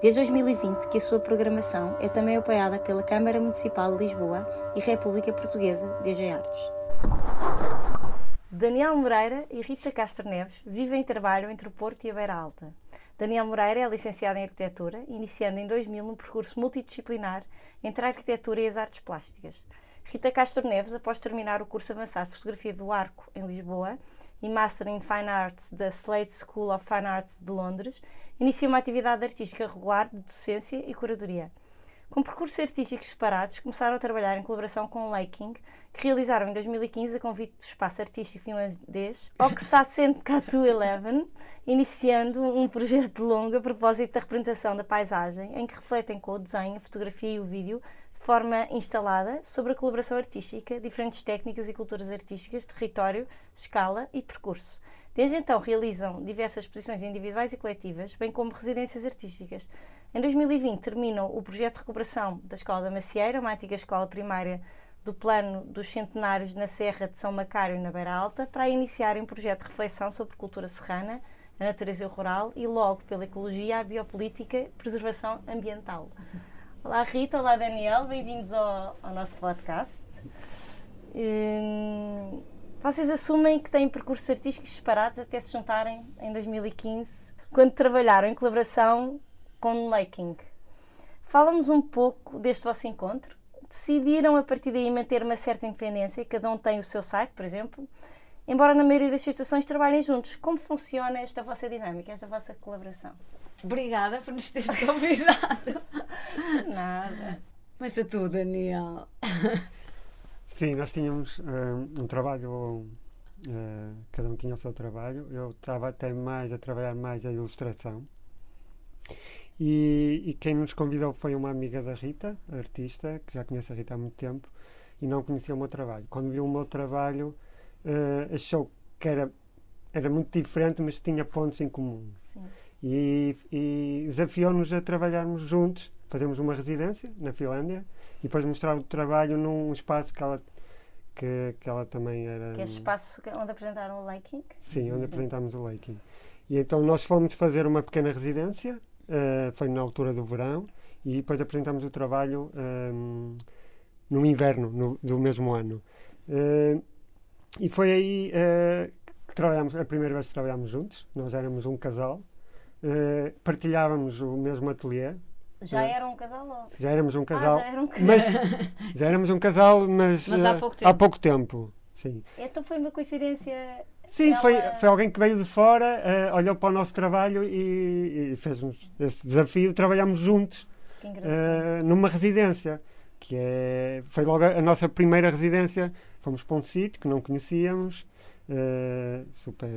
Desde 2020 que a sua programação é também apoiada pela Câmara Municipal de Lisboa e República Portuguesa DG Artes. Daniel Moreira e Rita Castro Neves vivem e trabalham entre o Porto e a Beira Alta. Daniel Moreira é licenciado em Arquitetura, iniciando em 2000 um percurso multidisciplinar entre a arquitetura e as artes plásticas. Rita Castro Neves, após terminar o curso avançado de Fotografia do Arco, em Lisboa, e Master in Fine Arts da Slade School of Fine Arts de Londres, inicia uma atividade artística regular de docência e curadoria. Com percursos artísticos separados, começaram a trabalhar em colaboração com o Laking, que realizaram em 2015 a convite do espaço artístico finlandês Oxasent Katu 11, iniciando um projeto longo a propósito da representação da paisagem, em que refletem com o desenho, a fotografia e o vídeo de forma instalada sobre a colaboração artística, diferentes técnicas e culturas artísticas, território, escala e percurso. Desde então realizam diversas exposições individuais e coletivas, bem como residências artísticas. Em 2020 terminam o projeto de recuperação da Escola da Macieira, uma antiga escola primária do plano dos centenários na Serra de São Macário, na Beira Alta, para iniciarem um projeto de reflexão sobre cultura serrana, a natureza rural e logo pela ecologia, a biopolítica preservação ambiental. Olá Rita, olá Daniel, bem-vindos ao, ao, nosso podcast. Hum, vocês assumem que têm percursos artísticos separados até se juntarem em 2015, quando trabalharam em colaboração com Laking. Fala-nos um pouco deste vosso encontro. Decidiram a partir daí manter uma certa independência, cada um tem o seu site, por exemplo, embora na maioria das situações trabalhem juntos. Como funciona esta vossa dinâmica, esta vossa colaboração? Obrigada por nos teres convidado. Nada. Começa tu, Daniel. Sim, nós tínhamos uh, um trabalho, uh, cada um tinha o seu trabalho. Eu estava até mais a trabalhar mais a ilustração. E, e, quem nos convidou foi uma amiga da Rita, artista, que já conhece a Rita há muito tempo, e não conhecia o meu trabalho. Quando viu o meu trabalho, uh, achou que era, era muito diferente, mas tinha pontos em comum. Sim. E, e desafiou-nos a trabalharmos juntos. Fazemos uma residência na Finlândia e depois mostrar o trabalho num espaço que ela, que, que ela também era. Que é espaço onde apresentaram o Laking? Sim, onde Sim. apresentámos o Laking. E então nós fomos fazer uma pequena residência, uh, foi na altura do verão, e depois apresentámos o trabalho um, no inverno no, do mesmo ano. Uh, e foi aí uh, que trabalhamos, a primeira vez que trabalhámos juntos, nós éramos um casal, partilhávamos o mesmo ateliê. Já uh, era um casal ou? Já éramos um casal. Ah, já, era um casal. Mas, já éramos um casal, mas, mas há pouco tempo. Há pouco tempo. Sim. Então foi uma coincidência. Sim, ela... foi, foi alguém que veio de fora, uh, olhou para o nosso trabalho e, e fez-nos esse desafio. Trabalhámos juntos uh, numa residência, que é, foi logo a, a, nossa primeira residência. Fomos para um sítio que não conhecíamos, uh, super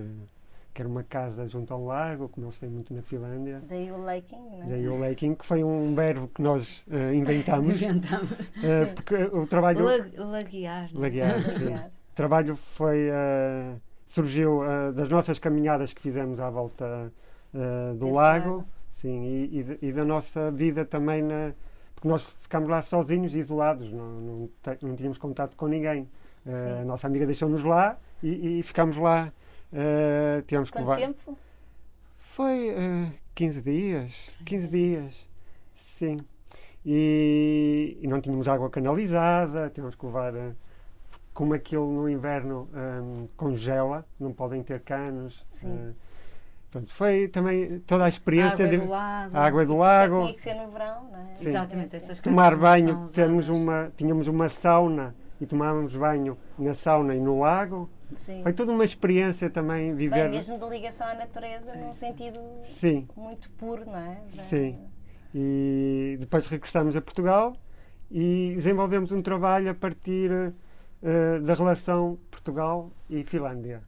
que era uma casa junto ao lago, como eles têm muito na Finlândia. Daí o laking, não é? Daí o laking, que foi um verbo que nós uh, inventamos. inventamos. Uh, porque o trabalho... laguear. Laguear, sim. o trabalho foi... Uh, surgiu das nossas caminhadas que fizemos à volta do Esse lago. lago. Sim, e, e, e, da nossa vida também na... Porque nós ficámos lá sozinhos, isolados, não, não, não tínhamos contato com ninguém. a nossa amiga deixou-nos lá e, e ficámos lá Uh, tivemos Quanto que levar... tempo? Foi uh, 15 dias. 15 dias, sim. E, e, não tínhamos água canalizada, tínhamos que levar. Uh, como aquilo no inverno um, congela, não podem ter canos. Sim. Uh, pronto, foi também toda a experiência a água de do lago. a água do lago. Tinha que ser no verão, não é? Sim. Exatamente, essas Tomar banho, temos uma, tínhamos uma sauna e tomávamos banho na sauna e no lago. Sim. Foi toda uma experiência também viver. Bem, mesmo de ligação à natureza num sentido Sim. muito puro, não é? Sim. E depois regressamos a Portugal e desenvolvemos um trabalho a partir uh, da relação Portugal e Finlândia.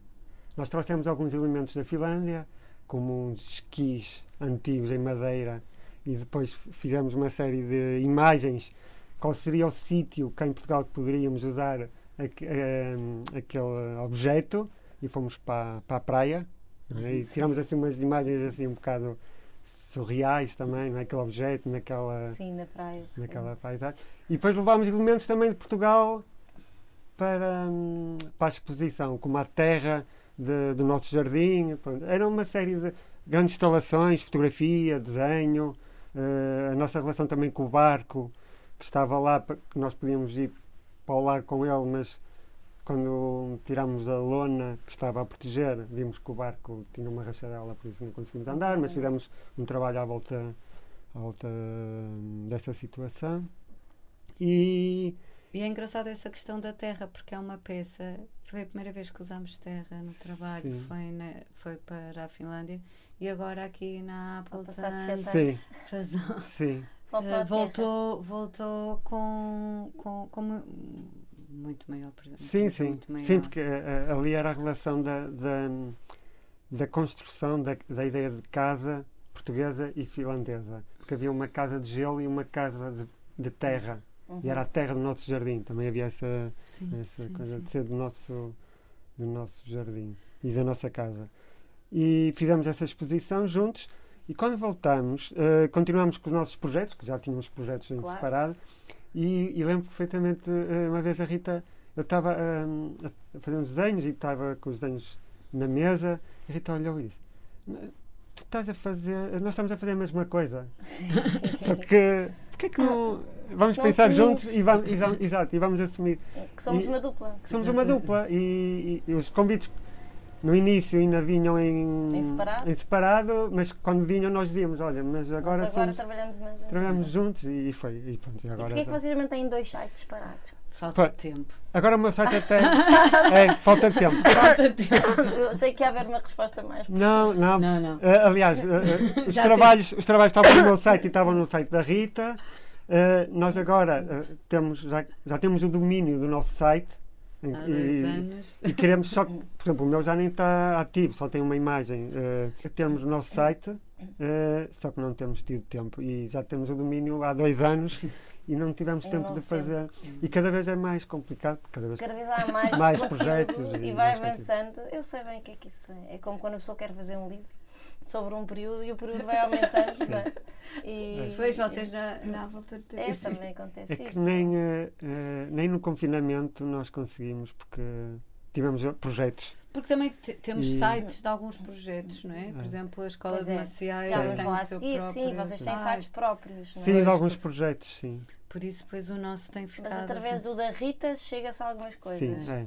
Nós trouxemos alguns elementos da Finlândia, como uns esquis antigos em madeira, e depois fizemos uma série de imagens qual seria o sítio cá em Portugal que poderíamos usar eh, aquele objeto e fomos para, para a praia é? e tiramos assim umas imagens assim um bocado surreais também, naquele objeto, naquela, Sim, na praia. naquela paisagem. E depois levámos elementos também de Portugal para, hum, para a exposição, como a terra de- do nosso jardim. pronto. Era uma série de grandes instalações, fotografia, desenho, eh, a nossa relação também com o barco, que estava lá, que nós podíamos ir para o lago com ele, mas quando tirámos a lona que estava a proteger, vimos que o barco tinha uma rachadela, por isso não conseguimos andar, mas fizemos um trabalho à volta, à volta hum, dessa situação. E E é engraçado essa questão da terra, porque é uma peça. Foi a primeira vez que usámos terra no trabalho, Sim. foi, na- foi para a Finlândia. E agora aqui na Appleton sim, faz- sim. Voltou eh, voltou, voltou com, com, com mu- muito maior presença. Sim, sim. muito maior. Sim, porque eh, ali era a relação da, da, da construção da, da ideia de casa portuguesa e finlandesa. Porque havia uma casa de gelo e uma casa de, de terra. Uhum. E era a terra do nosso jardim. Também havia essa, Sim, essa sim, coisa sim. de ser do nosso, do nosso jardim e da nossa casa. E fizemos essa exposição juntos. E quando voltamos, eh, continuamos com os nossos projetos, que já tínhamos projetos em Claro. separado. E, e lembro perfeitamente, eh, uma vez a Rita, eu estava hum, a fazer uns desenhos e estava com os desenhos na mesa. E a Rita olhou e disse: "Mas Tu estás a fazer, nós estamos a fazer a mesma coisa. Porque é que não. Vamos Não pensar assumimos. juntos e vamos, e vamos- exato, e vamos assumir Que somos E- uma dupla. que somos uma dupla e, e- e os convites no início ainda vinham em, Em separado? em separado, mas quando vinham nós dizíamos, olha, mas agora, agora somos- trabalhamos mais. trabalhamos juntos e, foi. E pronto, e E agora, porquê é que vocês mantêm dois sites parados? Falta de tempo. agora o meu site até é falta de tempo. Falta de tempo. Eu achei que ia haver uma resposta mais. Não, não. Não, não. Eh, aliás, eh, os, trabalhos, os trabalhos estavam no meu site e estavam no site da Rita. Nós agora temos, já, já temos o domínio do nosso site. Há dois e- anos. E queremos só que, por exemplo, o meu já nem está ativo, só tem uma imagem. eh, temos o nosso site, eh, só que não temos tido tempo. E já temos o domínio há dois anos e não tivemos E tempo não de fazer. E cada vez é mais complicado, porque cada vez. Cada vez há mais, Mais projetos e, e vai avançando. Eu sei bem o que é que isso é. É como quando a pessoa quer fazer um livro sobre um período e o período vai aumentando. não é? E, Depois vocês na, na volta de É, isso. também acontece É que isso. nem, eh, nem no confinamento nós conseguimos, porque tivemos projetos. Porque também te- temos E- sites de alguns projetos, não é? Por É. exemplo, a Escola Pois de é. Maciaia Já tem o a seu seguir. próprio Sim, vocês têm site. sites próprios. não é? Sim, de Pois, alguns projetos, sim. Por isso, depois o nosso tem ficado. Mas através assim. do da Rita chega-se a algumas coisas. Sim, é.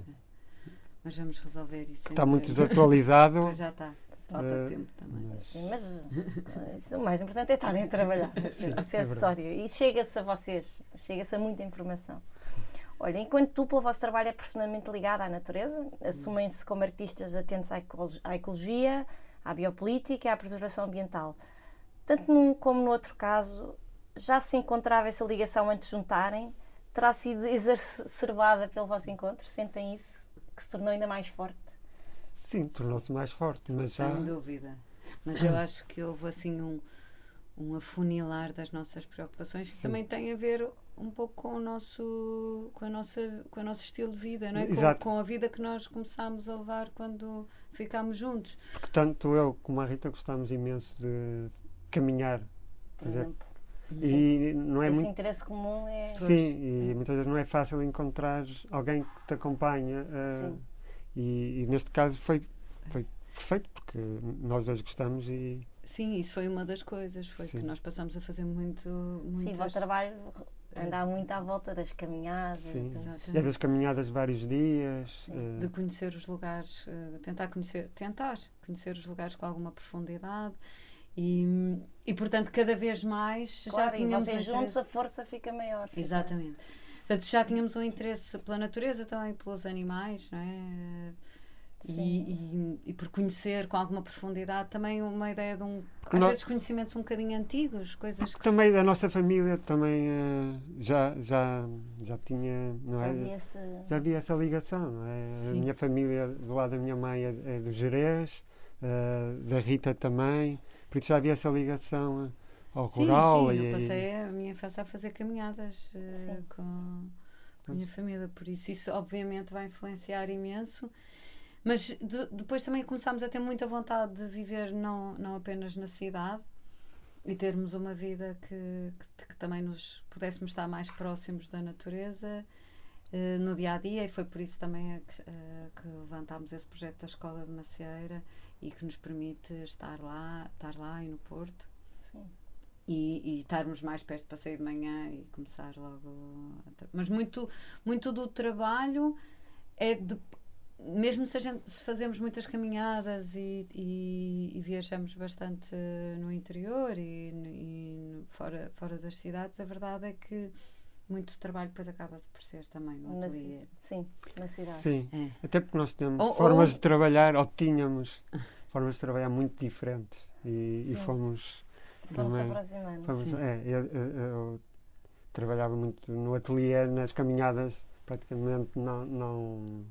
Mas vamos resolver isso. Está muito desatualizado. Pois já está. Falta Eh, tempo também. mas- Sim, mas eh, o mais importante é estarem a trabalhar. Isso é verdade. acessório. E chega-se a vocês, chega-se a muita informação. Olha, enquanto dupla, o vosso trabalho é profundamente ligado à natureza. Assumem-se como artistas atentos à ecologia, à biopolítica e à preservação ambiental. Tanto num como no outro caso, já se encontrava essa ligação antes de juntarem? Terá sido exacerbada pelo vosso encontro? Sentem isso? Que se tornou ainda mais forte? Sim, tornou-se mais forte, mas já. Sem dúvida. Mas eu acho que houve assim um, um afunilar das nossas preocupações que também tem a ver um pouco com o nosso com a nossa com o nosso estilo de vida, não é? Com, Exato. com a vida que nós começámos a levar quando ficámos juntos. Porque tanto eu como a Rita gostámos imenso de caminhar. Por exemplo, E não é esse muito. interesse comum é. Pois. Sim, e muitas vezes não é fácil encontrar alguém que te acompanha. eh, Sim. E, e neste caso foi, foi perfeito, porque nós dois gostamos e. Sim, isso foi uma das coisas, foi Sim. que nós passamos a fazer muito Sim, o muitas- vosso trabalho anda muito à volta das caminhadas. Sim. dos- Exatamente. E às vezes caminhadas de vários dias. eh, de conhecer os lugares, eh, tentar conhecer, tentar conhecer os lugares com alguma profundidade e, e portanto cada vez mais Claro, já e tínhamos vocês um juntos a força fica maior. fica- Exatamente. Portanto, já tínhamos um interesse pela natureza também, pelos animais, não é? Sim. E, e, e por conhecer com alguma profundidade também uma ideia de um. Às nós- vezes conhecimentos um bocadinho antigos, coisas que. Também se- da nossa família também eh, já, já, já tinha. Não Já é? havia esse. já havia essa ligação, não é? A minha família, do lado da minha mãe, é, é do Jerez, eh, da Rita também, por isso já havia essa ligação ao Sim, rural. sim, e, eu passei a minha infância a fazer caminhadas eh, Sim. com, com a minha família, por isso isso obviamente vai influenciar imenso. Mas de- depois também começámos a ter muita vontade de viver não, não apenas na cidade e termos uma vida que, que, que também nos pudéssemos estar mais próximos da natureza eh, no dia a dia, e foi por isso também a que, eh, que levantámos esse projeto da Escola de Macieira e que nos permite estar lá, estar lá e no Porto Sim. E, e estarmos mais perto para sair de manhã e começar logo. Mas muito, muito do trabalho é de. Mesmo se, a gente, se fazemos muitas caminhadas e, e, e viajamos bastante no interior e, no- e fora, fora das cidades, a verdade é que muito trabalho depois acaba por ser também no Na ateliê. Sim, na cidade. Sim, É. até porque nós temos Ou- formas ou- de trabalhar, ou tínhamos formas de trabalhar muito diferentes. E, e fomos. Vão-se também- aproximando. é, eu, eu- eu trabalhava muito no ateliê, nas caminhadas, praticamente não, não,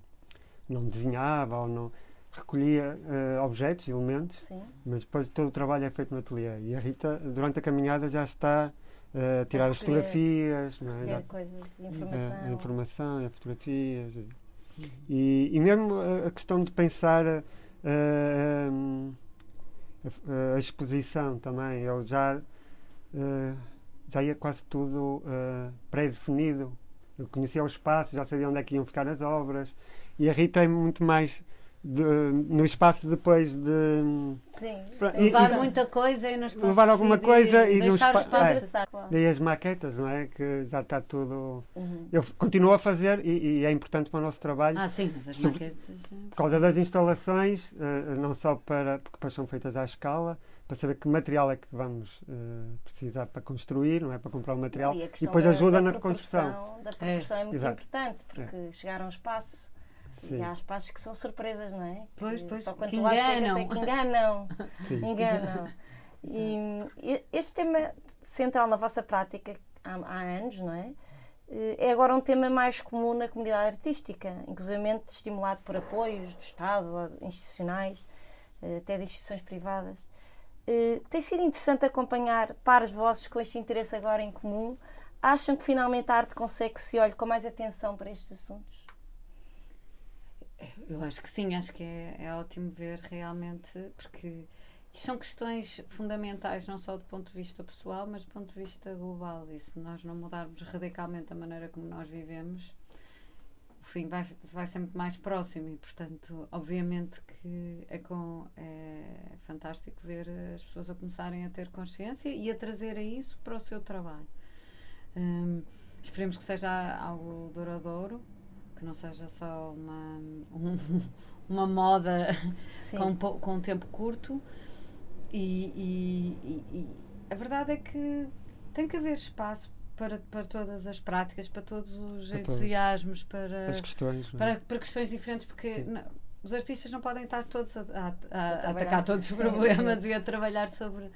não desenhava ou não. Recolhia eh, objetos, elementos, Sim. mas depois todo o trabalho é feito no ateliê. E a Rita, durante a caminhada, já está eh, a tirar as fotografias, não é? Já- coisas, é, informação. a informação, as fotografias. E, e mesmo a, a questão de pensar eh, hum, a, a exposição também. Eu já, eh, já ia quase tudo eh, pré-definido. Eu conhecia o espaço, já sabia onde é que iam ficar as obras. E é muito mais de- no espaço depois de. Sim. E- Levar razão. muita coisa e nos Levar alguma coisa e pa- espaço. é. Claro. Daí as maquetas, não é? Que já está tudo. Uhum. Eu continuo a fazer e, e é importante para o nosso trabalho. Ah, sim, mas as Sobre- maquetas. eh, Por causa das instalações, eh, não só para, porque depois são feitas à escala, para saber que material é que vamos eh, precisar para construir, não é? Para comprar o material. E, E, depois da- ajuda da na construção. Da proporção é, muito Exato. importante, porque chegar a um espaço Sim, e há espaços que são surpresas, não é? Pois, pois, Só quando que tu lá chegas enganam. é que enganam. sim. enganam. E, este tema central na vossa prática há, há anos, não é? Eh, É agora um tema mais comum na comunidade artística, inclusive estimulado por apoios do Estado, institucionais, eh, até de instituições privadas. Eh, Tem sido interessante acompanhar pares vossos com este interesse agora em comum. Acham que finalmente a arte consegue que se olhe com mais atenção para estes assuntos? Eu acho que sim, acho que é, é ótimo ver realmente, porque são questões fundamentais, não só do ponto de vista pessoal, mas do ponto de vista global. E se nós não mudarmos radicalmente a maneira como nós vivemos, o fim vai, vai ser muito mais próximo. E, portanto, obviamente que é, com, é fantástico ver as pessoas a começarem a ter consciência e a trazerem isso para o seu trabalho. Hum, esperemos que seja algo duradouro, que não seja só uma, um- uma moda Sim. com, com um tempo curto. E, e- e- a verdade é que tem que haver espaço para, para todas as práticas, para todos os Para entusiasmos, para, As questões, é? para, para questões diferentes, porque Sim. não- os artistas não podem estar todos a, a- a- a atacar todos os Sim, problemas sim. e a trabalhar sobre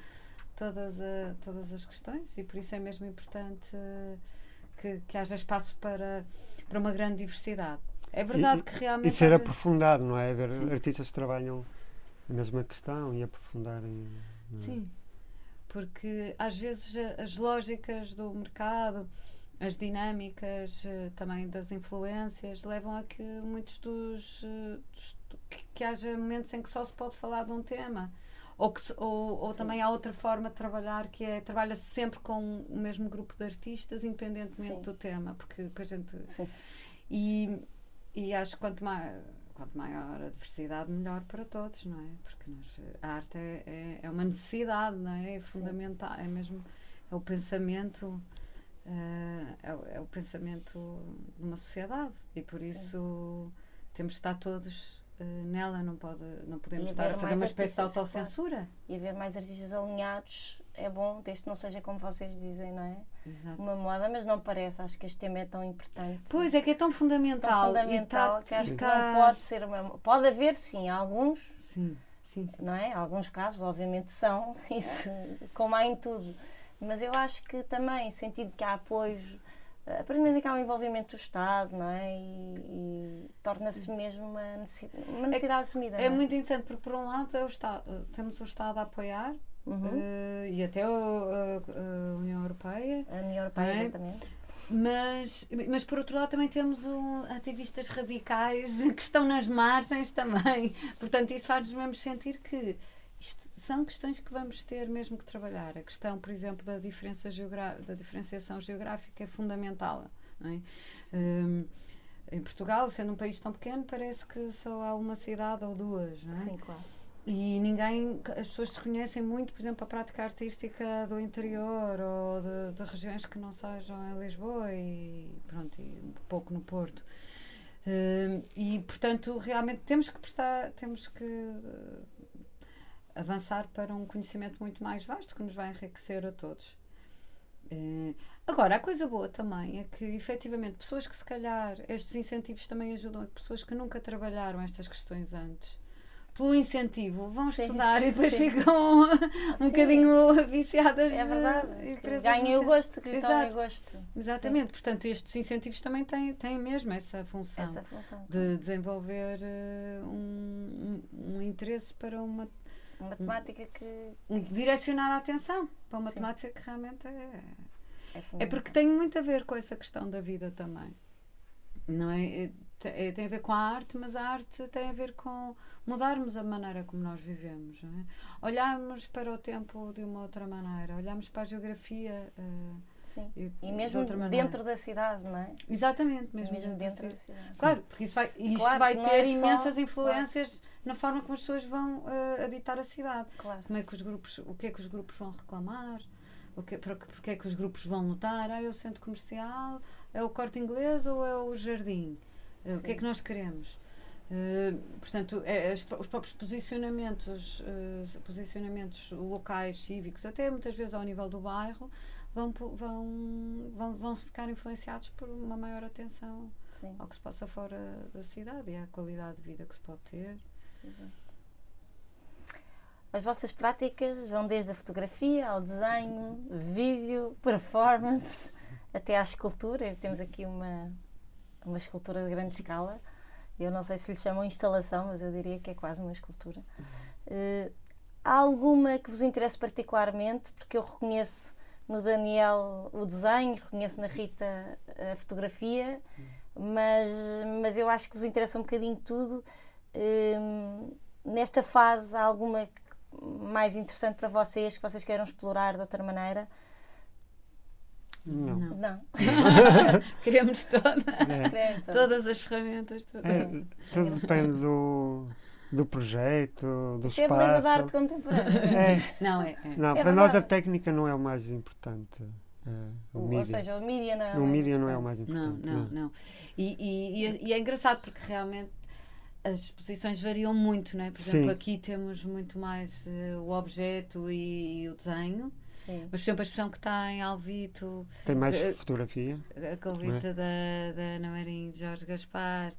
todas, a- todas as questões, e por isso é mesmo importante que, que haja espaço para, para uma grande diversidade. É verdade E- que realmente. E ser aprofundado, não é? Ver Sim. artistas que trabalham a mesma questão e aprofundarem. é? Sim, porque às vezes as lógicas do mercado, as dinâmicas eh, também das influências levam a que muitos dos. eh, dos- que haja momentos em que só se pode falar de um tema. Ou, que ou, ou também há outra forma de trabalhar que é trabalha-se sempre com o mesmo grupo de artistas, independentemente Sim. do tema, porque que a gente Sim. e, e acho que quanto, mai, quanto maior a diversidade, melhor para todos, não é? Porque nós, a arte é, é, é uma necessidade, não é? É fundamental, é mesmo é o pensamento, eh, é, é o pensamento de uma sociedade e por Sim. isso temos de estar todos nela, não, pode, não podemos estar a fazer uma espécie de artistas, claro. autocensura. E haver mais artistas alinhados é bom, desde que não seja como vocês dizem, não é? Exato. Uma moda, mas não parece. Acho que este tema é tão importante. Pois é que é tão tão fundamental. fundamental e que acho que não pode ser uma. Pode haver, sim, alguns, Sim, sim, sim. não é? Alguns casos, obviamente, são, isso, como há em tudo. Mas eu acho que também, sentido que há apoios, a partir do que há um envolvimento do Estado, não é? E, e torna-se mesmo uma necessidade, uma necessidade assumida. É não muito interessante porque por um lado é o Estado, temos o Estado a apoiar Uhum. eh, e até o- a, a União Europeia. A União Europeia, É? exatamente. Mas, mas por outro lado também temos um, ativistas radicais que estão nas margens também. Portanto, isso faz-nos mesmo sentir que são questões que vamos ter mesmo que trabalhar. A questão, por exemplo, da, diferença da diferenciação geográfica é fundamental. é? Hum, em Portugal, sendo um país tão pequeno, parece que só há uma cidade ou duas. É? Sim, claro. E ninguém, as pessoas se conhecem muito, por exemplo, a prática artística do interior ou de, de regiões que não sejam em Lisboa e pronto, e um pouco no Porto. Hum, e portanto, realmente temos que prestar, temos que avançar para um conhecimento muito mais vasto que nos vai enriquecer a todos. Eh, agora, a coisa boa também é que, efetivamente, pessoas que se calhar estes incentivos também ajudam a pessoas que nunca trabalharam estas questões antes, pelo incentivo, vão Sim, estudar e depois sim. ficam um Sim. bocadinho viciadas. É verdade. Ganhem o gosto, que lhe Exato. gosto. Exatamente, portanto, estes incentivos também têm, têm mesmo essa função Essa função. de desenvolver eh, um, um, um interesse para uma Uma temática que um- direcionar a atenção para uma Sim. temática que realmente é, é é porque tem muito a ver com essa questão da vida também. Não é? É- é- tem a ver com a arte, mas a arte tem a ver com mudarmos a maneira como nós vivemos. Não é? Olharmos para o tempo de uma outra maneira, olharmos para a geografia. eh, Sim. e, E de mesmo maneira. dentro da cidade, não é? Exatamente, mesmo, Mesmo dentro da da cidade. Claro, porque isso vai, isto Claro vai ter é só- imensas influências na forma como as pessoas vão eh, habitar a cidade. Claro. Como é que os grupos, o que é que os grupos vão reclamar? O que, porque é que os grupos vão lutar? Ah, é o centro comercial, é o corte inglês ou é o jardim? Eh, o que é Sim. que nós queremos? Eh, portanto, é, as os próprios posicionamentos, eh, posicionamentos locais, cívicos, até muitas vezes ao nível do bairro, vão, vão, vão, vão ficar influenciados por uma maior atenção Sim, ao que se passa fora da cidade e à qualidade de vida que se pode ter. exato. As vossas práticas vão desde a fotografia ao desenho, vídeo, performance, até à escultura. Temos aqui uma, uma escultura de grande escala. Eu não sei se lhe chamam instalação, mas eu diria que é quase uma escultura. Eh, há alguma que vos interesse particularmente? Porque eu reconheço no Daniel o desenho, reconheço na Rita a fotografia, mas, mas eu acho que vos interessa um bocadinho tudo. Hum, nesta fase, há alguma mais interessante para vocês que vocês queiram explorar de outra maneira? Não. Não. Queremos toda, É, todas as ferramentas. Todas. é, tudo depende do, do projeto, do Isso é a beleza da arte espaço. contemporânea. É, Não, é. é. não, É para nós a verdade. técnica não é o mais importante. é, o Ou mídia. seja, o mídia não é mais mídia não é o importante. mais Não, importante. não, não. E, e, e é- e é engraçado porque realmente as exposições variam muito, não é? Por exemplo, Sim. aqui temos muito mais eh, o objeto e, e o desenho. Sim. Mas, por exemplo, a exposição que está em Alvito, Tem mais Eh, fotografia. a convite da, da Ana Marinho de Jorge Gaspar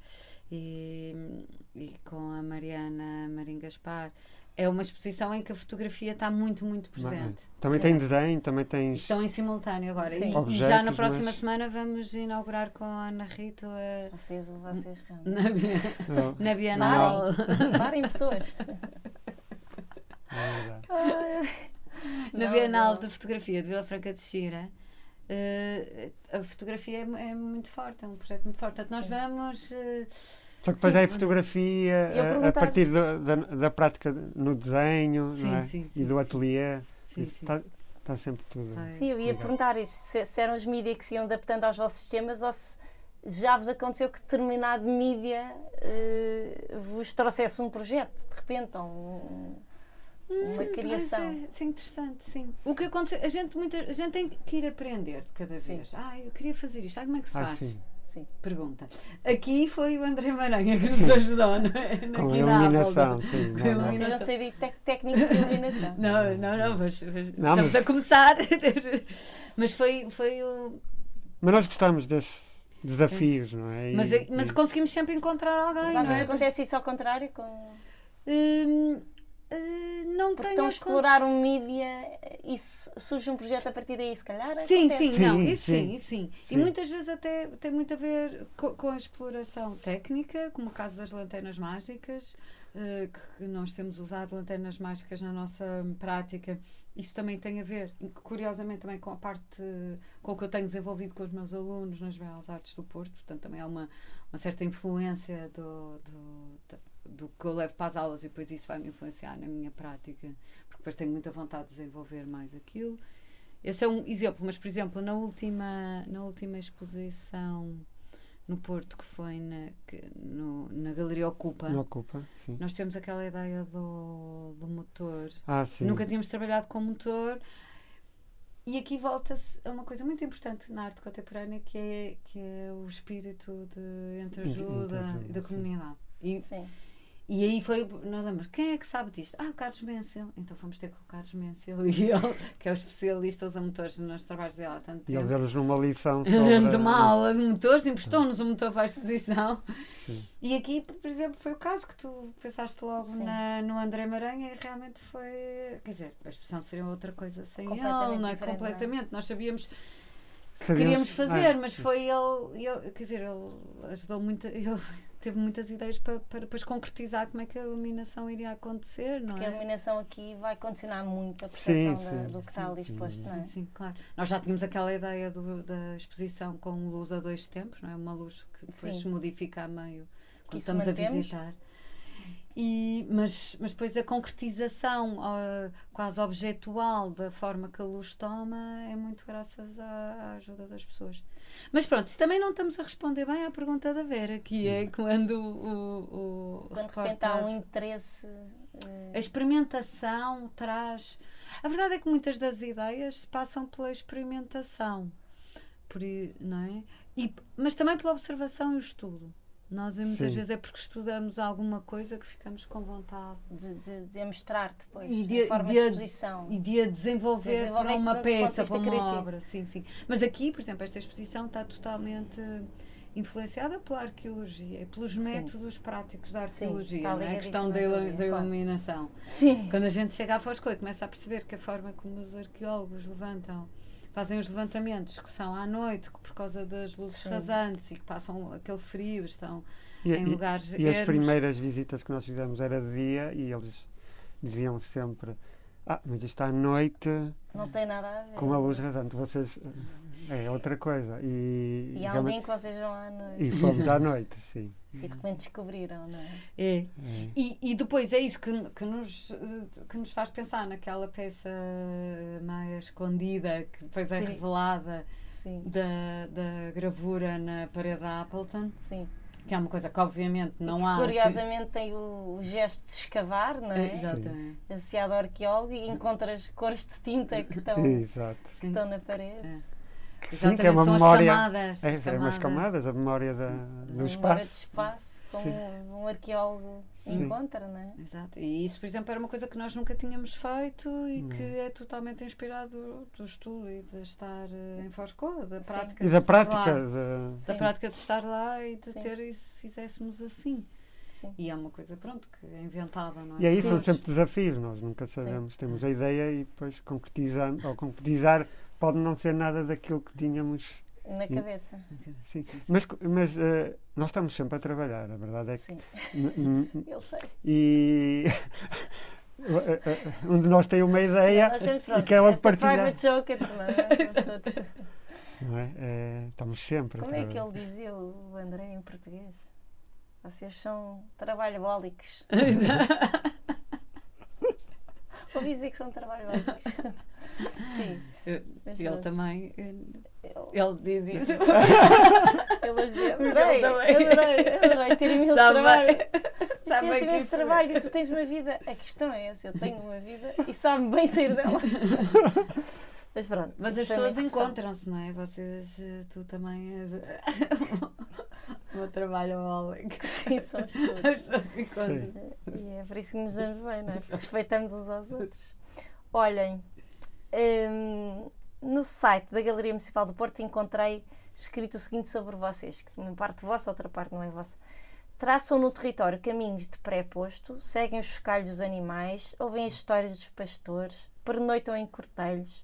e, e com a Mariana Marinho Gaspar, é uma exposição em que a fotografia está muito, muito presente. Também Sim. tem desenho, também tens. Estão em simultâneo agora. E, e já Objetos, na próxima mas- semana vamos inaugurar com a Ana Rito a- Vocês, vocês realmente. na, na Bienal. Parem pessoas. é verdade. na Não, Bienal não. de Fotografia de Vila Franca de Xira. Eh, a fotografia é, é muito forte, é um projeto muito forte. Portanto, nós Sim. vamos. eh, Só que depois Sim. é fotografia Eu a, a partir da, da, da prática no desenho Sim, não é? sim, e do ateliê. Está está sempre tudo. Vai. Sim, eu ia Legal. perguntar isso, se, se eram os mídia que se iam adaptando aos vossos sistemas ou se já vos aconteceu que determinado mídia eh, vos trouxesse um projeto, de repente, ou um- uma Hum, criação. mas É, isso é interessante, sim. O que acontece, a gente, muita, a gente tem que ir aprender de cada Sim. vez. Ah, eu queria fazer isto. Ah, como é que se Ah, faz? sim. Sim. Pergunta. Aqui foi o André Maranha que nos ajudou, não é? Com na iluminação, Apple. sim. Com Não, iluminação. não sei de tec- técnicas de iluminação. Não, não, não, mas, mas Não, estamos mas- a começar. mas foi, foi o. Mas nós gostamos desses desafios, não é? E- Mas, mas e- conseguimos sempre encontrar alguém, Mas não é? acontece isso ao contrário com. Hum, Uh, não Porque tenho estão a explorar um mídia e su- surge um projeto a partir daí, se calhar. Sim, acontece. sim, não, Sim, isso sim, sim. isso sim. Sim. E muitas vezes até tem muito a ver co- com, a exploração técnica, como o caso das lanternas mágicas, eh, que nós temos usado lanternas mágicas na nossa prática. Isso também tem a ver, curiosamente, também com a parte, com o que eu tenho desenvolvido com os meus alunos nas Belas Artes do Porto, portanto, também há uma, uma certa influência do, do, do que eu levo para as aulas e depois isso vai me influenciar na minha prática, porque depois tenho muita vontade de desenvolver mais aquilo. Esse é um exemplo, mas por exemplo, na última, na última exposição no Porto, que foi na, que- no- na Galeria Ocupa, ocupa, sim. nós temos aquela ideia do, do motor. Ah, sim. Nunca tínhamos trabalhado com motor. E aqui volta-se a uma coisa muito importante na arte contemporânea que é, que é o espírito de entreajuda Entreajuda, e da sim. comunidade. E, Sim. E aí foi, nós lembramos, quem é que sabe disto? Ah, o Carlos Mencel. Então fomos ter com o Carlos Mencel e ele, que é o especialista usa motores nos trabalhos dele há tanto E ele tempo. deu-nos numa lição Demos sobre... uma aula de motores, emprestou-nos um motor para a exposição. Sim. E aqui, por exemplo, foi o caso que tu pensaste logo na, no André Maranha e realmente foi. Quer dizer, a exposição seria outra coisa sem ele, não é? não é? Completamente. Nós sabíamos que Sabíamos- queríamos fazer, Ah, mas foi ele, ele. Quer dizer, ele ajudou muito. Ele teve muitas ideias para, para depois concretizar como é que a iluminação iria acontecer, não Porque a é? iluminação aqui vai condicionar muito a percepção Sim, da- sim, do que está ali sim, exposto, não é? Sim, sim, claro. Nós já tínhamos aquela ideia do- da exposição com luz a dois tempos, não é? Uma luz que depois Sim. se modifica a meio quando estamos a mantemos. visitar. E, mas, mas depois a concretização ah, quase objetual da forma que a luz toma é muito graças à, à ajuda das pessoas. Mas pronto, isso também não estamos a responder bem à pergunta da Vera, que é quando o, o, o Quando repente há um interesse. eh, a experimentação traz. A verdade é que muitas das ideias passam pela experimentação, por, não é? E, mas também pela observação e o estudo. Nós muitas Sim. vezes é porque estudamos alguma coisa que ficamos com vontade de, de, de a mostrar depois, E de, de- forma de exposição. e de a desenvolver, De desenvolver para uma peça, para uma criativo. obra. Sim, sim. Mas aqui, por exemplo, esta exposição está totalmente influenciada pela arqueologia e pelos Sim. métodos práticos da Sim, arqueologia, está não é? a questão da, ilu- da arqueologia, claro. iluminação. Sim. Quando a gente chega à Foscoa e começa a perceber que a forma como os arqueólogos levantam, fazem os levantamentos que são à noite, que por causa das luzes Sim. rasantes e que passam aquele frio, estão E, em e- lugares e as primeiras visitas que nós fizemos era de dia e eles diziam sempre ah, mas isto à noite Não tem nada a ver. com a luz rasante, vocês é outra coisa. E, E há um realmente- dia em que vocês vão à noite e fomos à noite, sim. e de repente descobriram, não é? É. É. E, e depois é isso que, que, nos, que nos faz pensar naquela peça mais escondida, que depois é Sim. revelada Sim, da, da gravura na parede da Appleton, sim. que é uma coisa que obviamente não há. Curiosamente tem o, o gesto de escavar, não assim- é? Exatamente. Associado ao arqueólogo e encontras cores de tinta que estão, Exato. que estão na parede. É. Que Sim, que é uma são as memória. camadas. É, as é umas camadas. camadas, a memória da, A do memória de espaço. espaço, como Sim. um arqueólogo Sim. encontra, não é? Exato. E isso, por exemplo, era uma coisa que nós nunca tínhamos feito e Não. que é totalmente inspirado do estudo e de estar eh, em Foscoa, da Sim. prática E de da estar lá. prática. de- da Sim. prática de estar lá e de Sim. ter isso, fizéssemos assim. Sim. E é uma coisa, pronto, que é inventada, não é? E aí são Sim. sempre desafios, nós nunca sabemos. Temos a ideia e depois concretizamos, ou concretizar pode não ser nada daquilo que tínhamos. Na cabeça. Sim. Mas, mas eh, nós estamos sempre a trabalhar, a verdade é que. Sim, eu sei. E eh, eh, um de nós tem uma ideia e quer logo partilhar. private joker, não é? É? Eh, estamos sempre Como a é que ele dizia, o André, em português? Vocês são trabalhólicos. Ouvi dizer que são trabalhólicos. Sim. Eu- Ele também. eh, Eu, Ele diz. Ele Adorei, adorei, adorei ter imenso Sabe trabalho. sabe tens imenso é- trabalho e tu tens uma vida. A questão é essa, eu tenho uma vida e sabe bem sair dela. Mas pronto. Mas as pessoas encontram-se, não é? Vocês, eh, tu também és o meu trabalho hólico. Sim, somos todos. E é por isso que nos damos bem, não é? Porque respeitamos uns aos outros. Olhem, hum, no site da Galeria Municipal do Porto encontrei escrito o seguinte sobre vocês, que uma parte vossa, outra parte não é vossa. Traçam no território caminhos de pré-posto, seguem os chocalhos dos animais, ouvem as histórias dos pastores, pernoitam em cortelhos,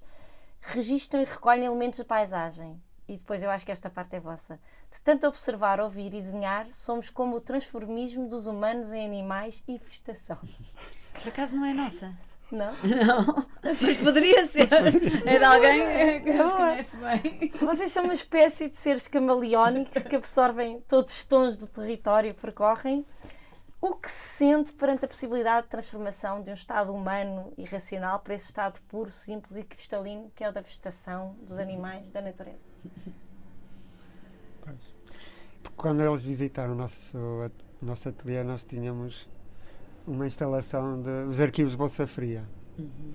registram e recolhem elementos da paisagem. E depois eu acho que esta parte é vossa. De tanto observar, ouvir e desenhar, somos como o transformismo dos humanos em animais e vegetação. Por acaso não é nossa? Não? Não, mas poderia ser. É de alguém que nos conhece bem. Vocês são uma espécie de seres camaleónicos que absorvem todos os tons do território e percorrem. O que se sente perante a possibilidade de transformação de um estado humano e racional para esse estado puro, simples e cristalino que é o da vegetação, dos animais, da natureza? Pois. Porque quando eles visitaram o nosso, o nosso ateliê, nós tínhamos uma instalação dos arquivos de Bolsa Fria.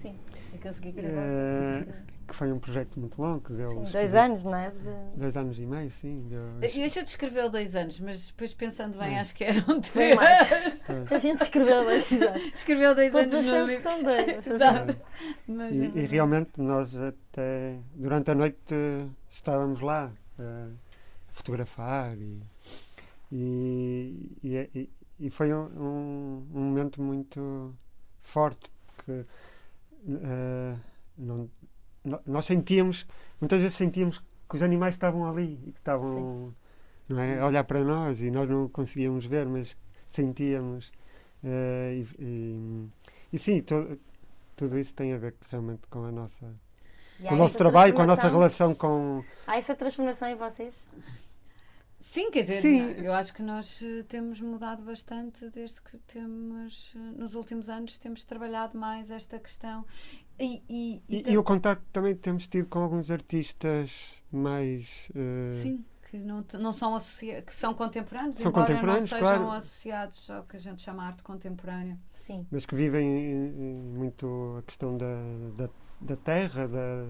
Sim, eu consegui gravar. Eh, que foi um projeto muito longo. que deu Sim, dois anos, não é? De- Dois anos e meio, sim. deu- Deixa eu descrever dois anos, mas depois pensando bem, Hum. acho que eram Foi mais. três. Pois. A gente escreveu dois exato. Escreveu dois Todos anos no achamos que são dois. Exato. Mas, E, é e verdade. realmente nós até durante a noite estávamos lá eh, a fotografar e, e, e- e- foi um, um- um momento muito forte porque eh, não- nós sentíamos, muitas vezes sentíamos que os animais estavam ali e que estavam não é, a olhar para nós e nós não conseguíamos ver, mas sentíamos. eh, e, e- e sim, to- tudo isso tem a ver realmente com a nossa com o nosso trabalho, com a nossa relação com. Há essa transformação em vocês? Sim, quer dizer, Sim. eu acho que nós eh, temos mudado bastante desde que temos, eh, nos últimos anos, temos trabalhado mais esta questão. E, e, e E, tam- e o contato também temos tido com alguns artistas mais. eh, Sim, que não, não são associa que são contemporâneos, São embora contemporâneos, não sejam claro. associados ao que a gente chama arte contemporânea. Sim. Mas que vivem muito a questão da, da, da terra, da.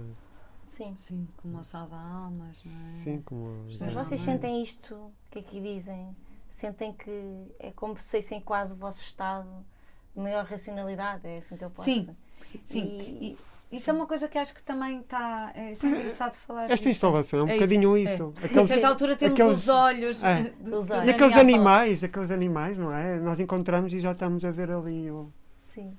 Sim. Sim, como o Salva Almas, não é? Sim, como. Mas vocês é? sentem isto que aqui dizem? Sentem que é como se fossem quase o vosso estado de maior racionalidade? É assim que eu posso Sim. Sim, E- e isso é uma coisa que acho que também está. É, isso é é, engraçado falar. Esta disso. instalação é um É isso, bocadinho é. isso. A Aqueles- certa altura temos aqueles- os olhos. É. de- de- Os que olhos. E aqueles animais, aqueles animais, não é? Nós encontramos e já estamos a ver ali o. Sim.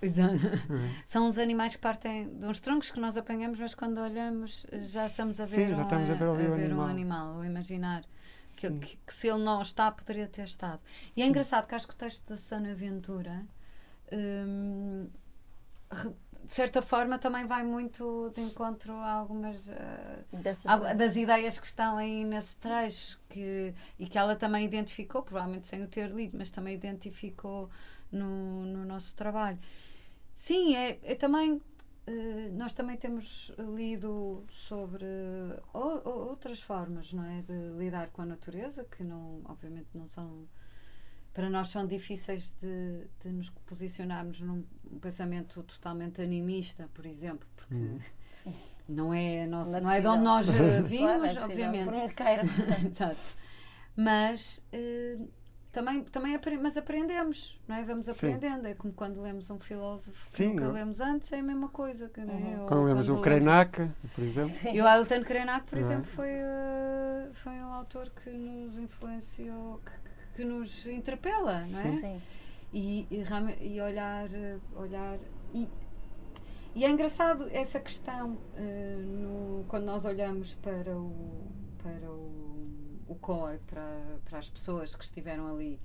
Exato. Uhum. São os animais que partem de uns troncos que nós apanhamos, mas quando olhamos já estamos a ver, Sim, já um, estamos a ver ali o um animal. animal, o imaginar. Que, que- que se ele não está, poderia ter estado. E é engraçado que acho que o texto da Susana Ventura, hum, de certa forma, também vai muito de encontro a algumas. coisas. das ideias que estão aí nesse trecho que, e que ela também identificou, provavelmente sem o ter lido, mas também identificou no, no nosso trabalho. Sim, é, é também. eh, nós também temos lido sobre o- o- outras formas não é, de lidar com a natureza, que não, obviamente não são. Para nós são difíceis de, de nos posicionarmos num pensamento totalmente animista, por exemplo, porque Uhum. Sim. não é, a nossa, Não é não é de onde nós vimos, Claro, é obviamente. Por um queira. Exato. Mas eh, também, também apre- mas aprendemos, não é? Vamos Sim. aprendendo. É como quando lemos um filósofo que Sim, nunca lemos antes, é a mesma coisa. Que, não é? Uhum. Ou Quando lemos o lemos- Krenak, por exemplo. E o Ailton Krenak, por Não é? exemplo, foi, eh, foi um autor que nos influenciou, que, que- nos interpela, não é? Sim. e, e, e olhar, eh, olhar e, e é engraçado essa questão eh, no- quando nós olhamos para o para o, o COI, para, para as pessoas que estiveram ali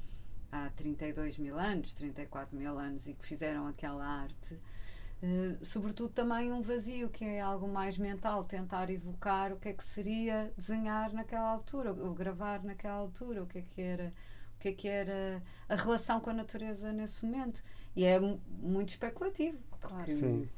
há 32 mil anos, 34 mil anos e que fizeram aquela arte, eh, sobretudo também um vazio que é algo mais mental, tentar evocar o que é que seria desenhar naquela altura, ou gravar naquela altura, o que é que era o que é que era a relação com a natureza nesse momento. E é mu- muito especulativo, claro. Sim.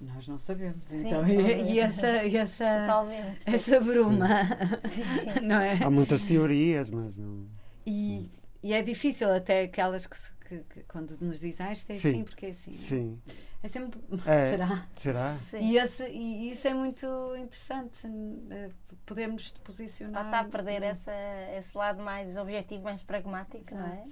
Nós não sabemos. Sim, então, e, e essa, e essa, Totalmente. essa bruma, Sim. não é? Há muitas teorias, mas não. E, e é difícil até aquelas que, se- que- que quando nos dizem ah, isto é Sim. assim, porque é assim. Sim. É sempre. É. Será? Será? Sim. E, esse, e isso é muito interessante, eh, Lá posicionar. está a perder essa, esse lado mais objetivo, mais pragmático, não é?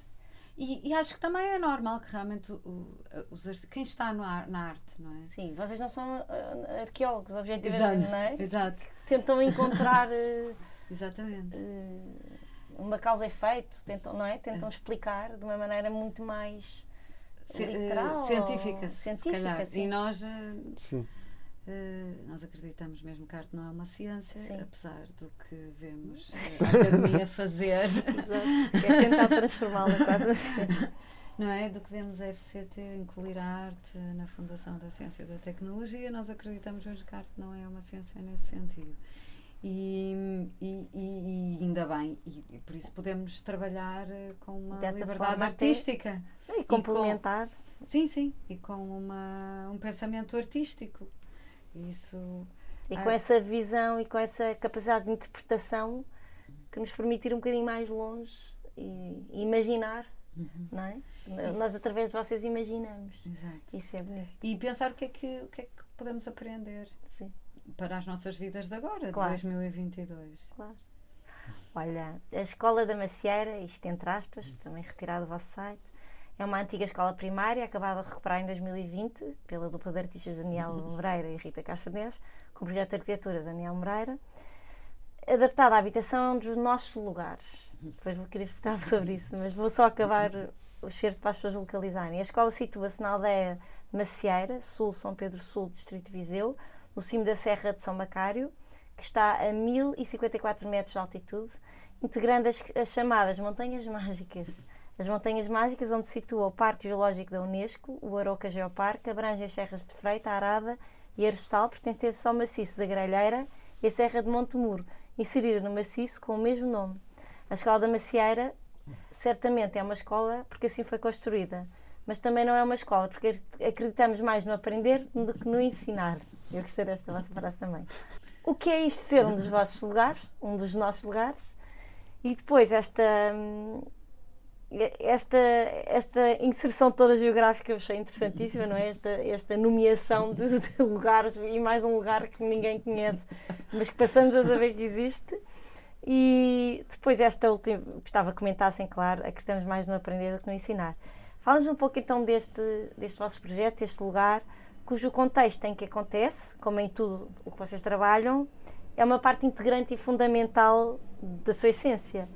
E, e acho que também é normal que realmente o- o- os quem está no ar- na arte, não é? Sim, vocês não são ah, arqueólogos, objetivamente, não é? Exato. Tentam encontrar. eh, Exatamente. eh, uma causa e efeito, tentam, não é? Tentam explicar de uma maneira muito mais ci- eh, literal, científica, se científica, calhar. sim. E nós, Sim. Eh, nós acreditamos mesmo que a arte não é uma ciência, Sim. apesar do que vemos eh, a academia fazer. Exato. É tentar transformá-la quase assim. Não é? Do que vemos a FCT incluir a arte na Fundação da Ciência e da Tecnologia, nós acreditamos mesmo que a arte não é uma ciência nesse sentido. E, e, e- ainda bem, e, e por isso podemos trabalhar eh, com uma Dessa liberdade artística. E complementar. Sim, sim, e com uma, um pensamento artístico. Isso. E Ah. com essa visão e com essa capacidade de interpretação que nos permite ir um bocadinho mais longe e e imaginar, Uhum. não é? Nós, através de vocês, imaginamos. Exato. Isso é bonito, E pensar o que, é que, o que é que podemos aprender sim, para as nossas vidas de agora, Claro. de 2022. claro. Olha, a Escola da Macieira, isto entre aspas, também retirado do vosso site, é uma antiga escola primária, acabada de recuperar em 2020, pela dupla de artistas Daniel Moreira e Rita Castro Neves, com o projeto de arquitetura Daniel Moreira, adaptada à habitação dos nossos lugares. Depois vou querer falar sobre isso, mas vou só acabar o certo para as pessoas localizarem. A escola situa-se na aldeia de Macieira, sul São Pedro Sul, distrito Viseu, no cimo da Serra de São Macário, que está a 1054 metros de altitude, integrando as, as chamadas Montanhas Mágicas. As Montanhas Mágicas, onde se situa o Parque Geológico da Unesco, o Aroca Geoparque, abrange as serras de Freita, Arada e Arestal, pertencentes ao maciço da Gralheira e a Serra de Montemuro, inserida no maciço com o mesmo nome. A Escola da Macieira certamente é uma escola porque assim foi construída, mas também não é uma escola porque ac- acreditamos mais no aprender do que no ensinar. Eu gostei desta vossa frase também. O que é isto ser um dos vossos lugares, um dos nossos lugares? E depois esta hum, esta, esta inserção toda geográfica eu achei interessantíssima, não é? Esta, esta nomeação de, de lugares e mais um lugar que ninguém conhece, mas que passamos a saber que existe. E depois esta última, gostava que comentassem, claro, acreditamos mais no aprender do que no ensinar. Fala-nos um pouco então deste, deste vosso projeto, deste lugar, cujo contexto em que acontece, como em tudo o que vocês trabalham, é uma parte integrante e fundamental da sua essência.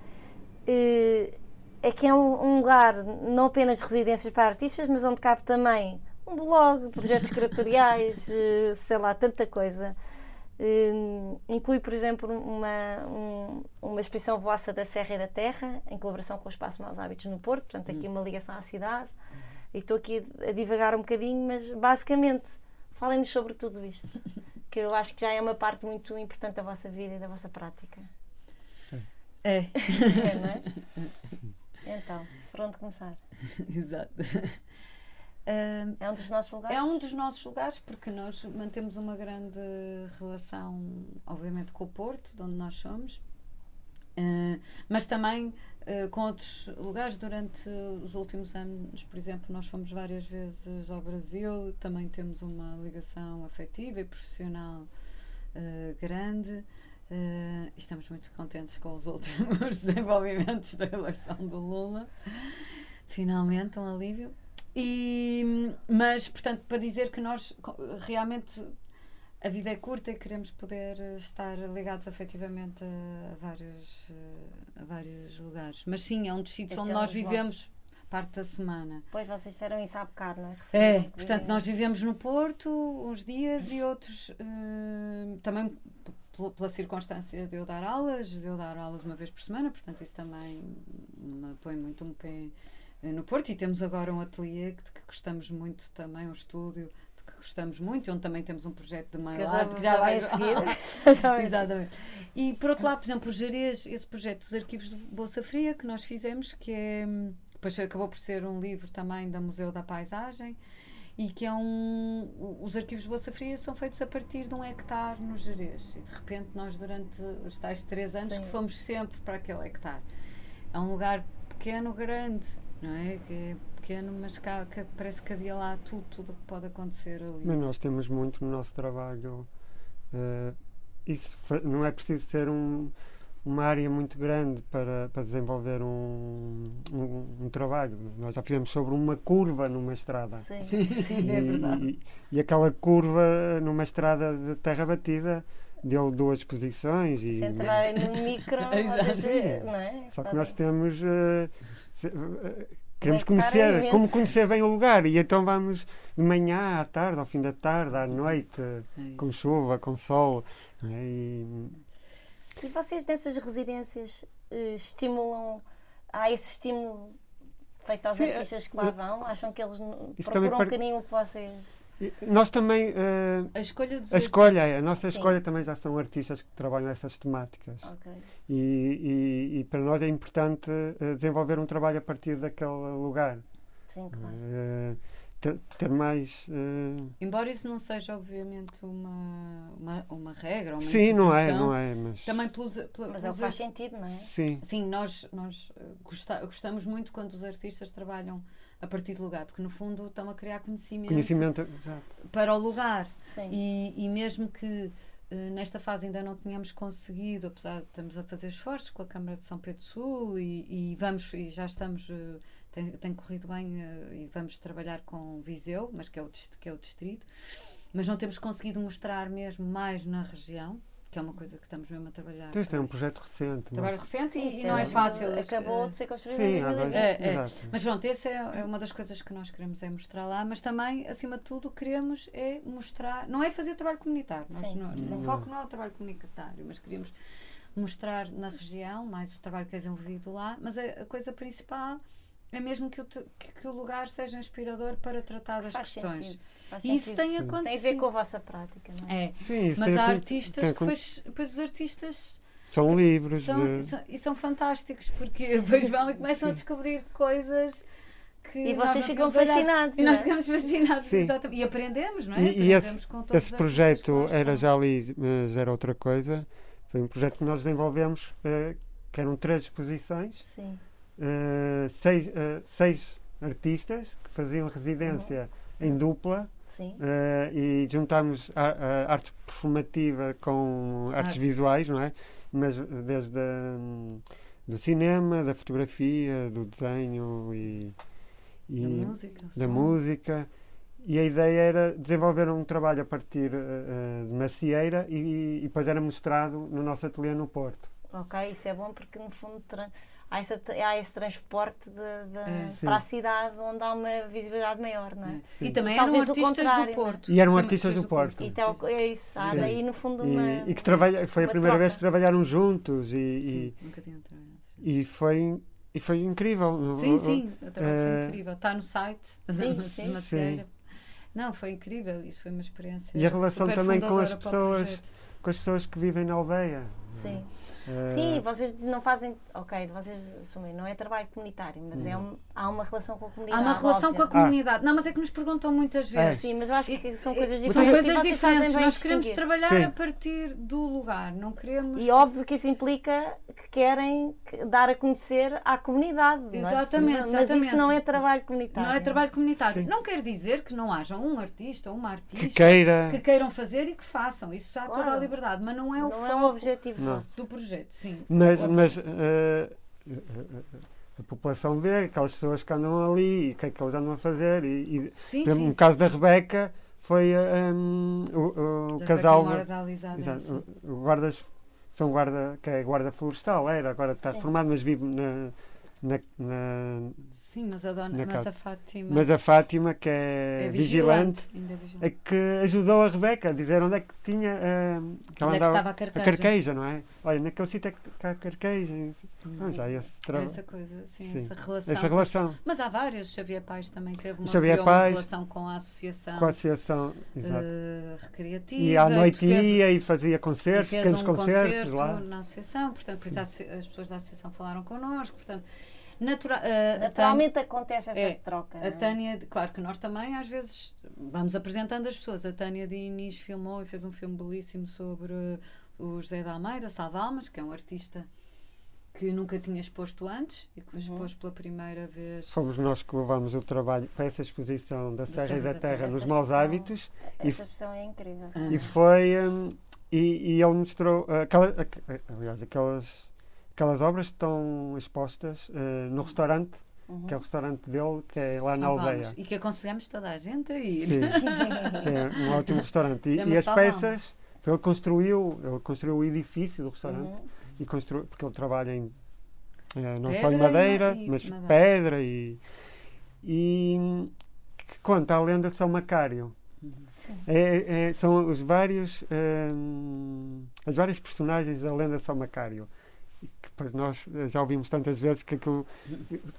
Eh, É que é um, um lugar não apenas de residências para artistas, mas onde cabe também um blog, projetos curatoriais, eh, sei lá, tanta coisa. Eh, inclui, por exemplo, uma, um- uma exposição vossa da Serra e da Terra, em colaboração com o Espaço Maus Hábitos no Porto, portanto, aqui uma ligação à cidade. E estou aqui a divagar um bocadinho, mas basicamente, falem-nos sobre tudo isto, que eu acho que já é uma parte muito importante da vossa vida e da vossa prática. É, É, não é? Então, por onde começar? exato. É um dos nossos lugares? É um dos nossos lugares porque nós mantemos uma grande relação, obviamente, com o Porto, de onde nós somos, eh, mas também eh, com outros lugares. Durante os últimos anos, por exemplo, nós fomos várias vezes ao Brasil, também temos uma ligação afetiva e profissional eh, grande. E estamos muito contentes com os últimos desenvolvimentos da eleição do Lula. Finalmente, um alívio. E, mas, portanto, para dizer que nós realmente a vida é curta e queremos poder estar ligados afetivamente a, vários, eh, a vários lugares. Mas sim, é um dos sítios onde é nós vivemos parte da semana. Pois vocês disseram isso há bocado, não é? É, Referiram portanto, nós vivemos no Porto uns dias e outros eh, também pela- circunstância de eu dar aulas, de eu dar aulas uma vez por semana, portanto, isso também me põe muito um pé no Porto. E temos agora um ateliê de que gostamos muito também, um estúdio de que gostamos muito, onde também temos um projeto de mail art que já vai a seguir. Exatamente. E por outro lado, por exemplo, Jerez, esse projeto dos arquivos de Bolsa Fria que nós fizemos, que é hum, depois acabou por ser um livro também da Museu da Paisagem e que é um. Os arquivos de Bolsa Fria são feitos a partir de um hectare no Jerez. E de repente nós, durante os tais três anos, Sim. que fomos sempre para aquele hectare. É um lugar pequeno, grande, não é? Que é pequeno, mas cá, que parece que havia lá tudo, tudo o que pode acontecer ali. Mas nós temos muito no nosso trabalho. eh, isso não é preciso ser um- uma área muito grande para, para desenvolver um, um, um trabalho. Nós já fizemos sobre uma curva numa estrada. Sim, Sim, sim, é E- verdade. E, e aquela curva numa estrada de terra batida deu duas exposições e Se entrarem no micro, não é? só que nós temos eh, queremos conhecer imenso. como conhecer bem o lugar e então vamos de manhã à tarde ao fim da tarde à noite É com chuva com sol é? e E vocês nessas residências eh, estimulam, há esse estímulo feito aos Sim, artistas que lá vão? Acham que eles procuram um bocadinho o que vocês... nós também eh, A escolha dos a escolha a nossa Sim. escolha também já são artistas que trabalham essas temáticas Ok. e, e- e para nós é importante eh, desenvolver um trabalho a partir daquele lugar Sim, claro. Eh, ter, ter mais eh, Embora isso não seja, obviamente, uma, uma, uma regra, uma sim não é não é mas Também pelos, pela- Mas é o pelos que faz sentido, não é? sim Sim, nós, nós eh, gosta- gostamos muito quando os artistas trabalham a partir do lugar, porque no fundo estão a criar conhecimento, conhecimento exato. para o lugar. Sim. E, e mesmo que eh, nesta fase ainda não tínhamos conseguido, apesar de estamos a fazer esforços com a Câmara de São Pedro Sul e, e vamos e já estamos eh, tem, tem corrido bem eh, e vamos trabalhar com Viseu, mas que é o que é o distrito, mas não temos conseguido mostrar mesmo mais na região, que é uma coisa que estamos mesmo a trabalhar. Este é um projeto recente trabalho recente Sim, e, isto e não é é- fácil. Acabou eh, de ser construído sim em há dois 2020. É, é. Mas pronto, essa é, é uma das coisas que nós queremos é mostrar lá, mas também, acima de tudo, queremos é mostrar, não é fazer trabalho comunitário, nós Sim, não, sim. o foco não é o trabalho comunitário, mas queríamos mostrar na região, mais o trabalho que é desenvolvido lá, mas a, a coisa principal é mesmo que o, te- que, que o lugar seja inspirador para tratar das Faz questões. sentido. Faz E isso sentido. tem acontecido. Tem a ver com a vossa prática, não é? É, sim isso mas tem há artistas tem que depois, depois os artistas são livros são, de- são- e são fantásticos porque depois vão e começam a descobrir coisas que E nós vocês ficam fascinados. E nós é? ficamos fascinados, Sim. exatamente. E aprendemos, não é? E, e esse, Aprendemos com todos esse projeto era já ali, mas era outra coisa. Foi um projeto que nós desenvolvemos, eh, que eram três exposições, Sim. Eh, seis, eh, seis artistas que faziam residência em dupla eh, e juntámos a, a arte performativa com artes Arte. visuais, não é? Mas desde hum, do cinema, da fotografia, do desenho e, e Da música. da música. E a ideia era desenvolver um trabalho a partir eh, de macieira e, e depois era mostrado no nosso ateliê no Porto. Ok, isso é bom porque no fundo há, essa, há esse transporte de, de- É. Para a cidade onde há uma visibilidade maior, não é? É. E também eram Talvez o artistas do é? Porto. E eram Também artistas do Porto. E tal, é isso, há daí no fundo E, uma. e que trabalha, foi a primeira vez que troca. trabalharam juntos e, Sim, nunca tinham trabalhado. e, e foi, e foi incrível. Sim, sim, o trabalho eh, foi incrível. Está no site Sim, da sim. Macieira. Não, foi incrível. Isso foi uma experiência. E a relação super também com as pessoas. Com as pessoas que vivem na aldeia. Sim. Eh, Sim, vocês não fazem. Ok, vocês assumem, não é trabalho comunitário, mas é um- há uma relação com a Há comunidade. uma relação com a óbvia. comunidade. Não, mas é que nos perguntam muitas É. vezes. Sim, mas eu acho que são coisas diferentes. São coisas diferentes. Nós queremos distinguir. trabalhar Sim. a partir do lugar. Não queremos. E óbvio que isso implica que querem que- dar a conhecer à comunidade. é? Exatamente, Mas exatamente. isso não é trabalho comunitário. Não é trabalho comunitário. Sim. Não quer dizer que não haja um artista ou uma que artista queira. que queiram fazer e que façam. Isso já há toda a Claro. liberdade. Mas não é o Não foco é o objetivo do projeto. Sim. Mas, O- mas eh, a população vê aquelas pessoas que andam ali e o que é que eles andam a fazer. E, e, Sim, sim. no caso da Rebeca, foi um, o, o Da casal. Exato, o, o guardas, são guarda, que é guarda florestal, era, agora está Sim. reformado, mas vive na. na, na- Sim, mas a, dona, Na mas casa. a Fátima mas a Fátima, que é, é vigilante, é vigilante. é que ajudou a Rebeca a dizer onde é que tinha. eh, que Onde é que estava a a carqueja? carqueja, não é? Olha, naquele sítio é que está a carqueja. Ah, já esse trabalho. Essa coisa, sim, Sim. essa relação. Essa relação Mas há vários. Xavier Pais também teve uma, Xavier Paes, relação com a associação com a associação. Exato. eh, recreativa. e à noite fez- ia e fazia e concertos, fez pequenos um concertos concerto lá. na associação, portanto, por isso as pessoas da associação falaram connosco, portanto, natura, eh, a Naturalmente acontece essa É, troca. A é? Tânia, claro que nós também às vezes vamos apresentando as pessoas. A Tânia Diniz filmou e fez um filme belíssimo sobre o José de Almeida, Salva Almas, que é um artista que nunca tinha exposto antes e que Uhum. expôs pela primeira vez. Fomos nós que levámos o trabalho para essa exposição da Serra e da Terra Essa nos Maus exposição- Hábitos Essa expressão é incrível. Ah, e foi. hum, e, e ele mostrou. uh, aquela, aqu- aliás, aquelas, aquelas obras estão expostas uh, no restaurante, Uhum. que é o restaurante dele, que é lá na Salva aldeia. Almas. E que aconselhamos toda a gente a ir. Sim, que é um ótimo restaurante. E, e as peças ele construiu, ele construiu o edifício do restaurante Uhum. e construiu, porque ele trabalha em eh, não só Pedra em e madeira, ma- e mas madeira. pedra e, e que conta a lenda de São Macário. Sim. É- é- são os vários hum, as várias personagens da lenda de São Macário que depois nós eh, já ouvimos tantas vezes que aquilo,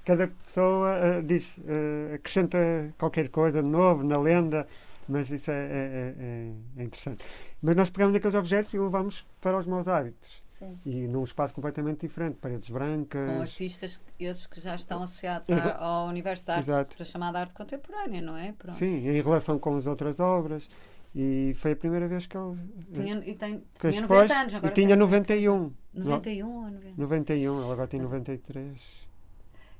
cada pessoa eh, diz eh, acrescenta qualquer coisa de novo na lenda mas isso é, é- é- é- interessante mas nós pegamos aqueles objetos e levamos para os maus hábitos Sim. e num espaço completamente diferente paredes brancas Com artistas, esses que já estão associados à- ao universo da arte, chamada arte contemporânea, não é? Pronto. Sim, em relação com as outras obras. E foi a primeira vez que ele. Tinha, e tem, que tinha depois- 90 anos, agora e tinha tem 91. 91 ou 90. 91, ele agora tem 93.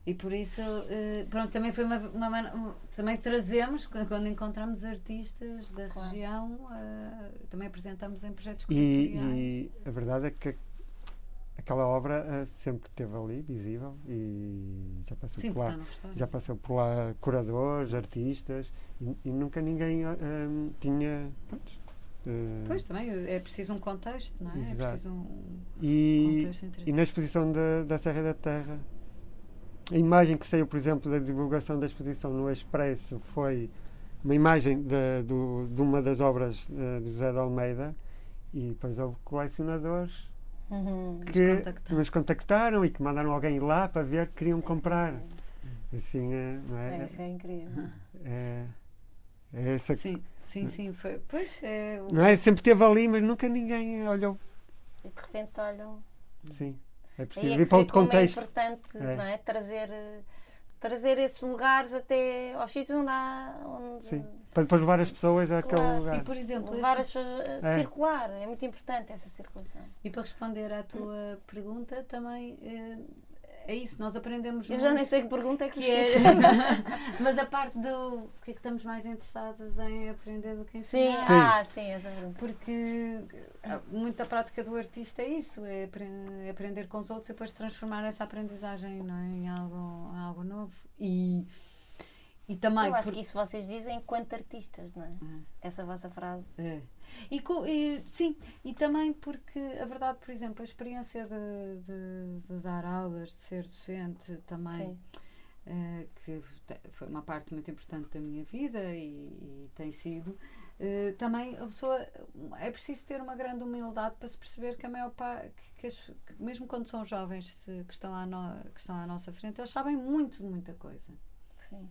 E por isso, eh, pronto, também foi uma, uma um- também trazemos, quando encontramos artistas da Claro. região, eh, também apresentamos em projetos curatoriais. E, e a verdade é que aquela obra eh, sempre esteve ali, visível, e já passou Sim, por lá. Já passou por lá curadores, artistas, e, e nunca ninguém eh, eh, tinha. pronto, eh, Pois também é preciso um contexto, não é? É Exato. preciso um e, contexto E na exposição da, da Serra da Terra, a imagem que saiu, por exemplo, da divulgação da exposição no Expresso foi uma imagem de, do- de uma das obras de José de Almeida e depois houve colecionadores Uhum. que contactaram. nos contactaram e que mandaram alguém ir lá para ver que queriam comprar. Assim, é, não É, é? isso é incrível. É, é essa, Sim, sim, sim. Foi, pois é. o- não é? Sempre esteve ali, mas nunca ninguém olhou. E de repente olham. Sim, é Aí preciso é que para outro como é contexto. importante É. não é? trazer, eh, trazer esses lugares até aos sítios onde há. Onde, Sim. Para depois levar as pessoas àquele Claro. lugar. E por exemplo, Levar esse- as pessoas a É. circular. É muito importante essa circulação. e para responder à tua pergunta, também eh, é isso, nós aprendemos Eu muito. já nem sei que pergunta é que, que é, mas a parte do porque é que estamos mais interessados em aprender do que Sim, ensinar? Sim. ah, sim, essa pergunta. Porque ah, muita prática do artista é isso, é é aprender com os outros e depois transformar essa aprendizagem não é, em, algo, em algo novo. E, e também. Eu acho por- que isso vocês dizem enquanto artistas, não é? Ah. Essa vossa frase. É. E, e- sim, e também porque a verdade, por exemplo, a experiência de, de- de dar aulas, de ser docente também, eh, que foi uma parte muito importante da minha vida e, e tem sido, eh, também a pessoa é preciso ter uma grande humildade para se perceber que a maior parte, que, que as- que mesmo quando são jovens se- que, estão à no- que estão à nossa frente, eles sabem muito de muita coisa. Sim.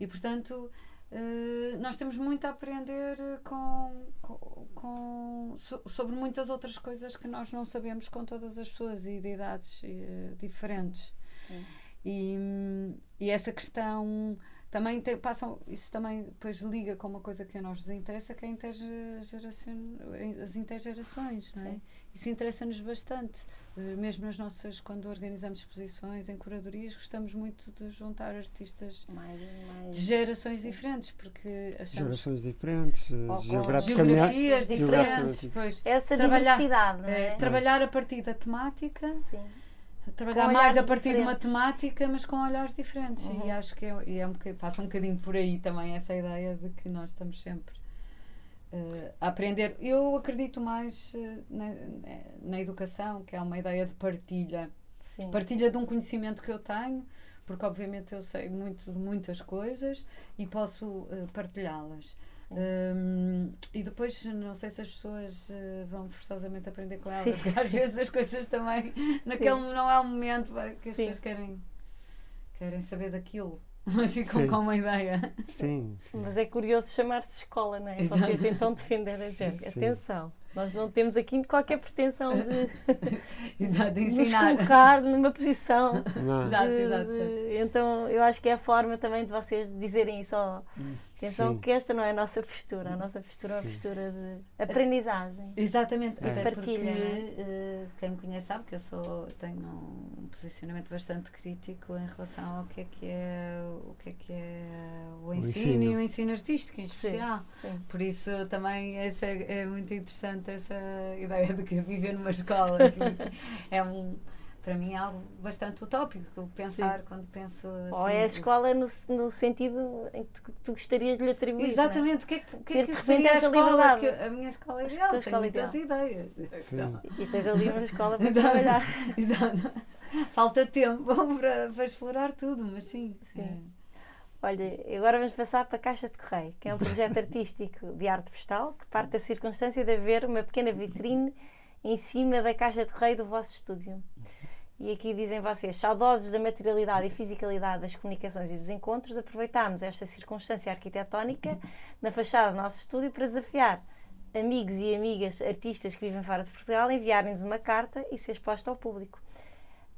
E portanto, eh, nós temos muito a aprender eh, com, com- com- so- sobre muitas outras coisas que nós não sabemos com todas as pessoas e de idades eh, diferentes. E, e essa questão também tem, passam, isso também depois liga com uma coisa que a nós nos interessa, que é a as intergerações, não é? Sim. Isso interessa-nos bastante. Eh, Mesmo nas nossas, quando organizamos exposições em curadorias, gostamos muito de juntar artistas Mais, mais... de gerações diferentes, porque achamos Gerações diferentes, eh, Ou geograficamente. geografias diferentes, pois, Essa Trabalhar- diversidade, não eh, é? trabalhar a partir da temática, Sim. trabalhar mais a partir de uma diferentes. temática, mas com olhares diferentes. Uhum. E acho que é, e é um bocadinho, passa um bocadinho por aí também essa ideia de que nós estamos sempre a aprender. Eu acredito mais eh, na, na educação, que é uma ideia de partilha. Sim. Partilha de um conhecimento que eu tenho, porque obviamente eu sei muito de muitas coisas e posso eh, partilhá-las. Sim. Hum, e depois não sei se as pessoas eh, vão forçosamente aprender com Sim. elas, porque às vezes as coisas também naquele não é o momento que as Sim. pessoas querem, querem saber daquilo, mas ficam Sim. com uma ideia. Sim, sim. Mas é curioso chamar-se escola, não é? Exato. Vocês então defender a gente. Sim. Atenção, nós não temos aqui qualquer pretensão de Exato, de nos colocar numa posição. Não, Exato, de- exato. de- então eu acho que é a forma também de vocês dizerem isso. ó, atenção Sim. que esta não é a nossa postura. A nossa postura é uma Sim. postura de aprendizagem. Exatamente, É. até Partilha, porque é? eh, quem me conhece sabe que eu sou, tenho um posicionamento bastante crítico em relação ao que é que é o, que é, que é o ensino, ensino. e o ensino artístico em especial. Sim. Por isso também essa é, é muito interessante essa ideia de que viver numa escola que é um para mim é algo bastante utópico pensar Sim. quando penso assim, Ou é a escola no, no sentido em que tu, tu gostarias de lhe atribuir. É? Exatamente, o que é que, que, é que seria a escola? Que, a minha escola é ideal, tenho escola muitas ideal. ideias. E tens ali uma escola para trabalhar. Exato. Falta tempo para, para explorar tudo, mas sim. sim. É. Olha, agora vamos passar para a Caixa de Correio, que é um projeto artístico de arte postal que parte da circunstância de haver uma pequena vitrine em cima da Caixa de Correio do vosso estúdio. E aqui dizem vocês, saudosos da materialidade e fisicalidade das comunicações e dos encontros, aproveitámos esta circunstância arquitetónica na fachada do nosso estúdio para desafiar amigos e amigas artistas que vivem fora de Portugal a enviarem-nos uma carta e ser exposta ao público.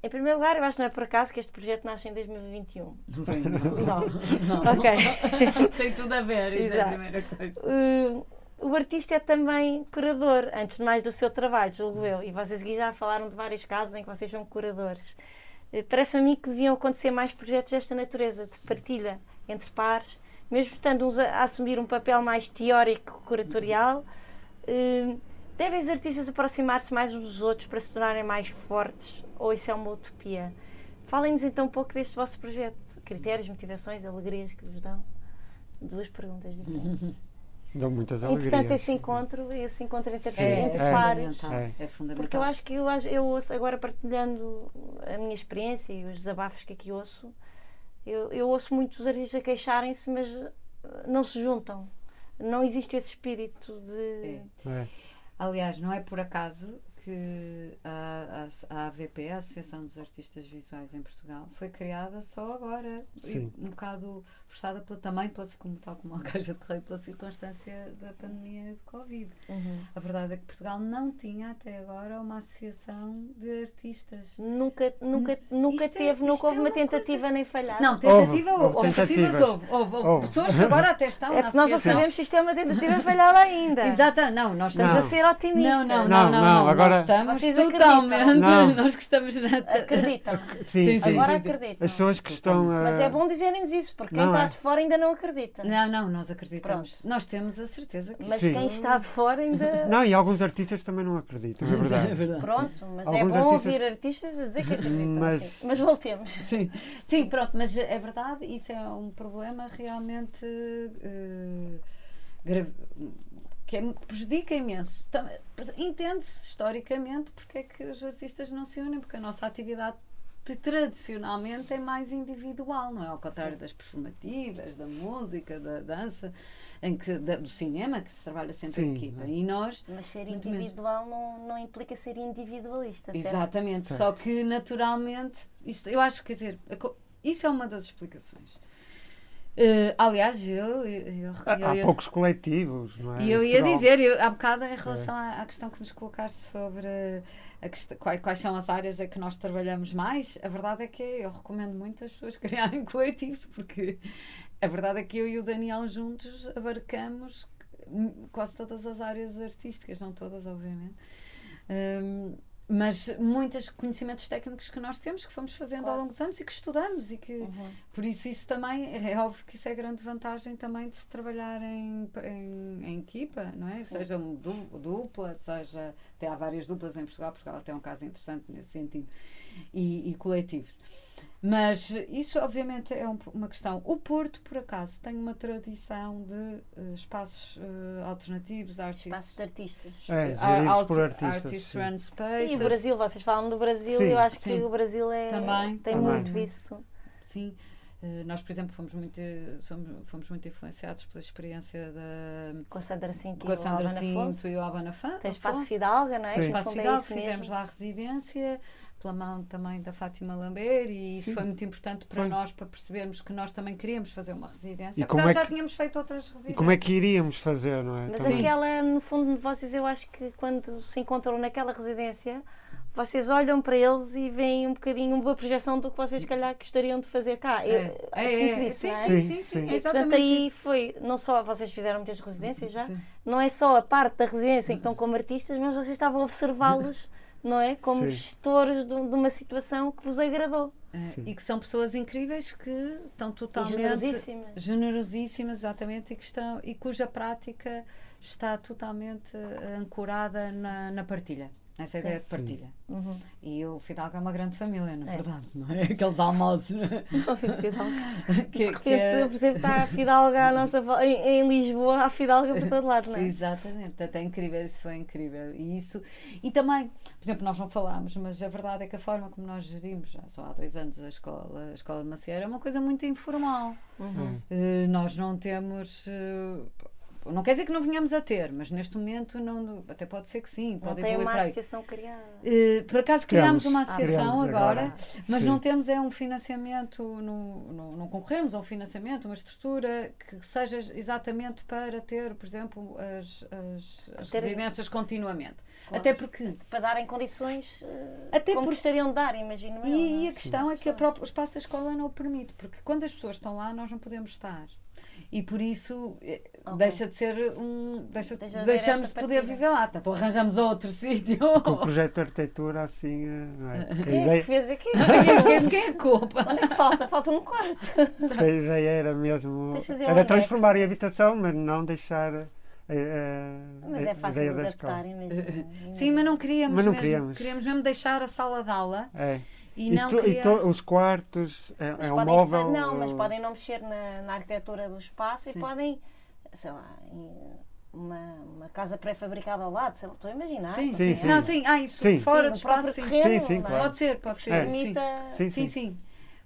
Em primeiro lugar, eu acho que não é por acaso que este projeto nasce em 2021. Não, não. não. Ok. Tem tudo a ver, isso Exato. é a primeira coisa. Uh, o artista é também curador, antes de mais do seu trabalho, julgo eu. E vocês aqui já falaram de vários casos em que vocês são curadores. Uh, Parece-me a mim que deviam acontecer mais projetos desta natureza, de partilha entre pares, mesmo estando uns a, assumir um papel mais teórico, curatorial. Uh, devem os artistas aproximar-se mais uns dos outros para se tornarem mais fortes ou isso é uma utopia? Falem-nos então um pouco deste vosso projeto. Critérios, motivações, alegrias que vos dão. Duas perguntas diferentes. Dão muitas alegrias. E portanto esse encontro, esse encontro entre, é, entre é, pares. É. é fundamental. Porque eu acho que eu, eu ouço, agora partilhando a minha experiência e os desabafos que aqui ouço, eu, eu ouço muitos artistas a queixarem-se, mas eh, não se juntam. Não existe esse espírito de. É. Aliás, não é por acaso que a, a, a AVP, a Associação dos Artistas Visuais em Portugal, foi criada só agora, Sim. um bocado forçada pela, também, pela, como, tal como a Caixa de Correio, pela circunstância da pandemia do Covid. Uhum. A verdade é que Portugal não tinha até agora uma associação de artistas. Nunca, nunca, nunca é- teve, é, nunca houve é uma tentativa coisa... nem falhar. Não, tentativa houve, houve, houve tentativas houve, houve, houve. pessoas que agora até estão é na nós não sabemos se isto é uma tentativa falhada ainda. Exato, não, nós estamos não. a ser otimistas. Não, não, não, não, não, agora... nós estamos Vocês totalmente, Não. nós gostamos na... Acreditam. Sim, sim. Agora sim. acreditam. As pessoas que estão. a- Mas é bom dizerem-nos isso, porque quem Não está é. de fora ainda não acredita. Não, não, nós acreditamos. Nós temos a certeza que Mas Sim. quem está de fora ainda. Não, e alguns artistas também não acreditam, é verdade. Pronto, mas é Alguns bom artistas- ouvir artistas a dizer que acreditam. Mas- sim. mas voltemos. Sim, sim, pronto, mas é verdade, isso é um problema realmente eh, grave, que é- prejudica imenso. Entende-se historicamente porque é que os artistas não se unem, porque a nossa atividade tradicionalmente é mais individual, não é? Ao contrário das performativas, da música, da dança, em que, da- do cinema, que se trabalha sempre em Sim. equipa. E nós Mas ser individual não, não implica ser individualista, certo? Exatamente, Certo. só que naturalmente, isto, eu acho que, quer dizer, a isso é uma das explicações. Eh, aliás, eu, eu, eu, Há, há eu- poucos coletivos, não é? e eu ia dizer, eu, há bocado, em relação à, à questão que nos colocaste sobre a quest- quais, quais são as áreas em que nós trabalhamos mais, a verdade é que eu recomendo muito as pessoas criarem coletivos, porque a verdade é que eu e o Daniel juntos abarcamos hum, quase todas as áreas artísticas, não todas, obviamente. Hum, mas muitos conhecimentos técnicos que nós temos que fomos fazendo Claro. ao longo dos anos e que estudamos e que Uhum. por isso isso também é óbvio que isso é grande vantagem também de se trabalhar em, em, em equipa, não é? Seja um du- dupla, seja até há várias duplas em Portugal, Portugal é um caso interessante nesse sentido e, e coletivos. Mas isso obviamente é um- uma questão. O Porto, por acaso, tem uma tradição de eh, espaços eh, alternativos, Espaços artistas. de artistas. É, geridos por arti- artistas. Artist. Run Spaces. E o Brasil, vocês falam do Brasil, Sim. eu acho Sim. que o Brasil é, Também, tem também. muito isso. Sim. Eh, nós, por exemplo, fomos muito, somos, fomos muito influenciados pela experiência da Com a Sandra Cinto com a e o Sandra Cinto e o Albana Fã. Tem Espaço. Fidalga, não é? Sim. Espaço é isso fizemos mesmo. lá a residência, pela mão também da Fátima Lambert, e isso Sim. foi muito importante para Foi. nós, para percebermos que nós também queríamos fazer uma residência. E Apesar como é já que- tínhamos feito outras residências. E como é que iríamos fazer, não é? Mas Também. aquela, no fundo, de vocês, eu acho que quando se encontram naquela residência, vocês olham para eles e veem um bocadinho uma projeção do que vocês, se calhar, gostariam de fazer cá. Eu É, é, sinto é, isso, sim, não é? sim, Sim, sim, sim, é Portanto, aí foi, não só vocês fizeram muitas residências já, Sim. não é só a parte da residência em que estão como artistas, mas vocês estavam a observá-los, não é? Como Sim. gestores de, de uma situação que vos agradou. É, Sim. e que são pessoas incríveis que estão E totalmente generosíssimas. generosíssimas, exatamente, e, que estão, e cuja prática está totalmente eh, ancorada na, na partilha. Nessa Sim. ideia de partilha. Uhum. E o Fidalgo é uma grande família, na É. verdade, não é? Aqueles almoços que, que Porque, é- por exemplo, está a Fidalga à nossa em, em Lisboa, há Fidalga por todo lado, não é? Exatamente, até incrível, isso foi incrível. E isso, e também, por exemplo, nós não falámos, mas a verdade é que a forma como nós gerimos, já só há dois anos a escola, a escola de Macieira, é uma coisa muito informal. Uhum. Eh, nós não temos. eh, não quer dizer que não venhamos a ter, mas neste momento não, até pode ser que sim, Não pode tem evoluir uma para aí. associação criada. Eh, por acaso criámos Criamos. uma associação criamos agora, agora. mas Sim. não temos é um financiamento, no, no, não concorremos a um financiamento, uma estrutura que seja exatamente para ter, por exemplo, as, as, as Ter- residências continuamente. Claro. Até porque. Para darem condições eh, Até como por- gostariam de dar, imagino eu, E, não e é? a questão é que própria- o espaço da escola não o permite, porque quando as pessoas estão lá, nós não podemos estar. E por isso eh, Ok. deixa de ser um. Deixa, Deixa de deixamos de poder partida. viver lá. Portanto, arranjamos outro sítio. Com o projeto de arquitetura assim, eh, não é? A Quem é que ideia, fez aqui? Quem, quem é culpa? Onde é que falta? Falta um quarto. a ideia era mesmo um era anexo. transformar em habitação, mas não deixar eh, Mas é fácil ideia de adaptar, imagino. Sim, mas não queríamos Mas não mesmo. queríamos. mesmo deixar a sala de aula É. e, E, não tu- e criar... to- os quartos, é, é um podem móvel. Não, mas ou- podem não mexer na, na arquitetura do espaço Sim. e podem, sei lá, uma, uma casa pré-fabricada ao lado, sei lá, estou a imaginar. Sim, Sim, sim. sim. Não, sim, ah, isso Sim. fora Sim, do espaço, sim. terreno, Sim, sim, é? claro. Pode ser, pode ser. É. sim. Permita. Sim, Sim, sim. sim.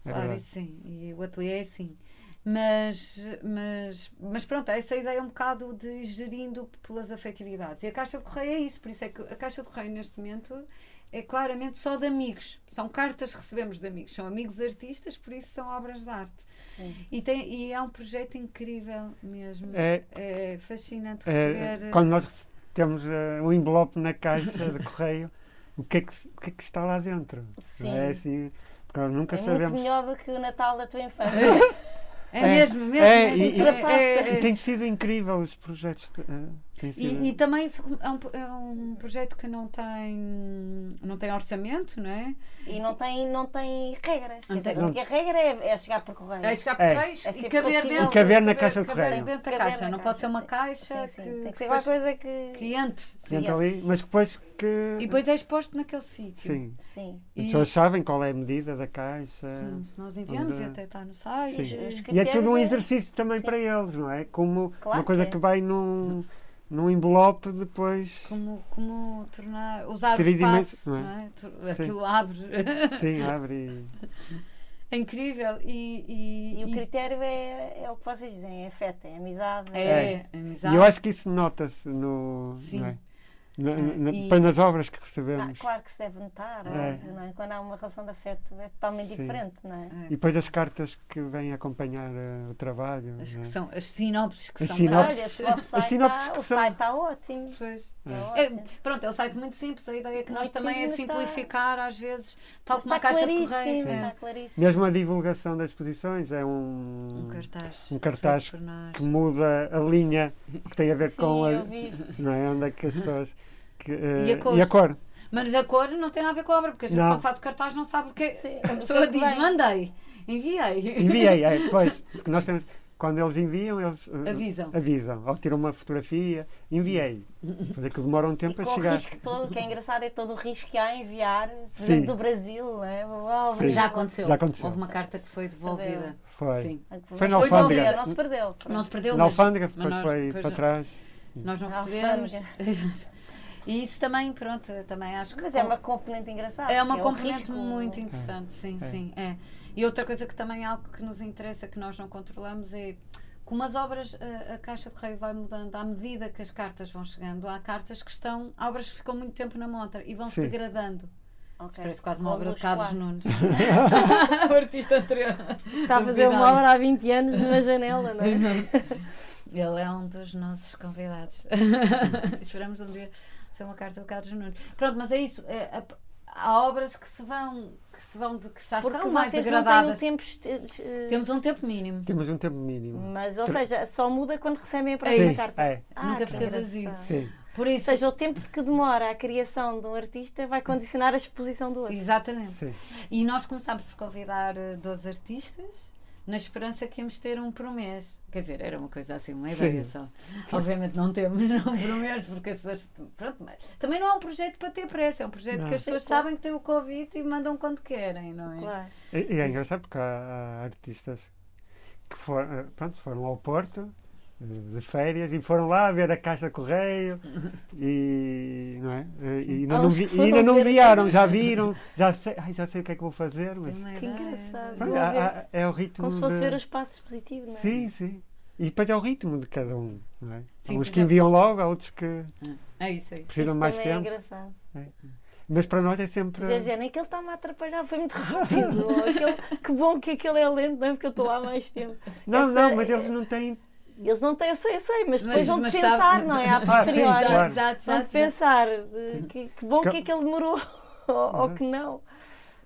É Claro, isso sim. E o ateliê é assim. Mas, mas, mas pronto, essa ideia é um bocado de gerindo pelas afetividades. E a Caixa de Correio é isso, por isso é que a Caixa de Correio neste momento é claramente só de amigos. São cartas que recebemos de amigos. São amigos artistas, por isso são obras de arte. Sim. E, tem, e é um projeto incrível mesmo. É, É fascinante é, receber. quando nós temos eh, um envelope na caixa de correio, o que é que, o que, é que está lá dentro? Sim. É assim, porque nós nunca É muito sabemos. melhor do que o Natal da tua infância. É mesmo, mesmo. é, mesmo. e-. É, é, E tem sido incrível os projetos. sido- E, e também é um, é um projeto que não tem, não tem orçamento, não é? E não tem, não tem regras. Não dizer, tem- a única regra é, é chegar por correio. É chegar por É. correios É e caber dentro. E caber na caber- caixa de caber correio. dentro da Caber caixa. na Não pode ser uma caixa Sim, sim. que, Tem que ser qualquer coisa que. que entre. Entra ali, mas depois que. E depois é exposto naquele sítio. Sim. Sim. As E- pessoas sabem qual é a medida da caixa. Sim, se nós enviamos onde- e até está no site. Sim. Os E é tudo um é- exercício também Sim. para eles, não é? Como Claro uma coisa que é. que vai num, num envelope depois. Como, como tornar, usar o Tridimensional, espaço, não é? não é? Sim. Aquilo abre. Sim, abre e. é incrível. E, e, E o critério é, é o que vocês dizem, é afeto, é amizade. é, É. amizade. E eu acho que isso nota-se no. Sim. Não é? Na- na- E- depois nas obras que Ah, recebemos. claro que se deve notar, É. não é? Quando há uma relação de afeto é totalmente Sim. diferente, não é? É. E depois as cartas que vêm acompanhar eh, o trabalho. As, que é? são, as sinopses que As são sinopses. olha, se o site está, que o são- site está ótimo. Pois. Está É. É, ótimo. pronto, é um site muito simples. A ideia é que nós Muito também é simples, mas está- simplificar, às vezes, tal como a caixa de correio. Sim. Está claríssimo. Mesmo a divulgação das exposições é um, Um cartaz. um cartaz nós. que muda a linha que tem a ver Sim, com a, eu vi. não é? onde é que as pessoas. Que, eh, E a cor. E a cor. Mas a cor não tem nada a ver com a obra, porque a gente Não. quando faz o cartaz não sabe o que Sim, A pessoa que diz, vem. mandei, enviei. Enviei, é, pois. Porque nós temos. Quando eles enviam, eles eh, Avisam. avisam. Ou tiram uma fotografia, enviei. Depois aquilo demora um E tempo a com o chegar. risco todo, o que é engraçado é todo o risco que há a enviar, por exemplo, do Brasil, é? Uau, Sim. Já aconteceu. Já aconteceu. Houve uma carta que foi devolvida. Foi. Sim. Mas Foi na foi alfândega. devolver, não se perdeu. Não se perdeu, Na mas alfândega, mas depois nós- foi depois para não- trás. Nós não recebemos. E isso também, pronto, eu também acho que. Mas é uma componente engraçada. É uma o componente risco- muito interessante, sim, É. sim. É. E outra coisa que também é algo que nos interessa, que nós não controlamos, é como as obras, a, a caixa de correio vai mudando à medida que as cartas vão chegando. Há cartas que estão, há obras que ficam muito tempo na montra e vão se Sim. degradando. Ok. Parece quase uma obra de Carlos claro. Nunes. o artista anterior. Está a fazer uma obra há 20 anos numa janela, não é? Ele é um dos nossos convidados. Esperamos um dia ser uma carta de Carlos Nunes. Pronto, mas é isso. é, há- há obras que se vão, que se vão de, que já Porque estão mais não têm degradadas. tempo. este- eh, Temos um tempo mínimo. Temos um tempo mínimo. Mas, ou seja, só muda quando recebem a próxima isso. carta. É, Ah, Nunca fica vazio. sim. Por Ou isso, seja, o tempo que demora a criação de um artista vai condicionar a exposição do outro. exatamente. sim. E nós começámos por convidar eh, 12 artistas na esperança que íamos ter um por mês. Quer dizer, era uma coisa assim, uma Sim. ideia só. Obviamente não temos não por mês, porque as pessoas. Pronto, mas também não é um projeto para ter pressa, é um projeto Não. que as pessoas claro. sabem que tem o Covid e mandam quando querem, não é? Claro. E, e é engraçado porque há, há artistas que for, eh, pronto, foram ao Porto de férias e foram lá ver a caixa de correio e, não é? E ainda Há não, vi- e ainda não vieram, já viram, já sei, ai, já sei o que é que vou fazer, mas Que ideia. engraçado. pronto, há- é o ritmo Como se fosse ver os passos positivos, não é? Sim, sim. E depois é o ritmo de cada um, não é? Sim, há uns que exemplo- enviam logo, há outros que É isso, é isso. precisam Isso mais é tempo. engraçado. Mas para nós é sempre. Mas é que ele está-me a atrapalhar, foi muito rápido. Aquele, que bom que aquele é lento, não é? Porque eu estou lá há mais tempo. Não, Essa não, mas é- eles não têm. Eles não têm, eu sei, eu sei, mas depois Mas- vão mas pensar, sabe- não é? À Ah, sim, posteriori. claro. Exato, exato, Vão pensar de que, que bom que Que- aquele demorou ou, ou que não.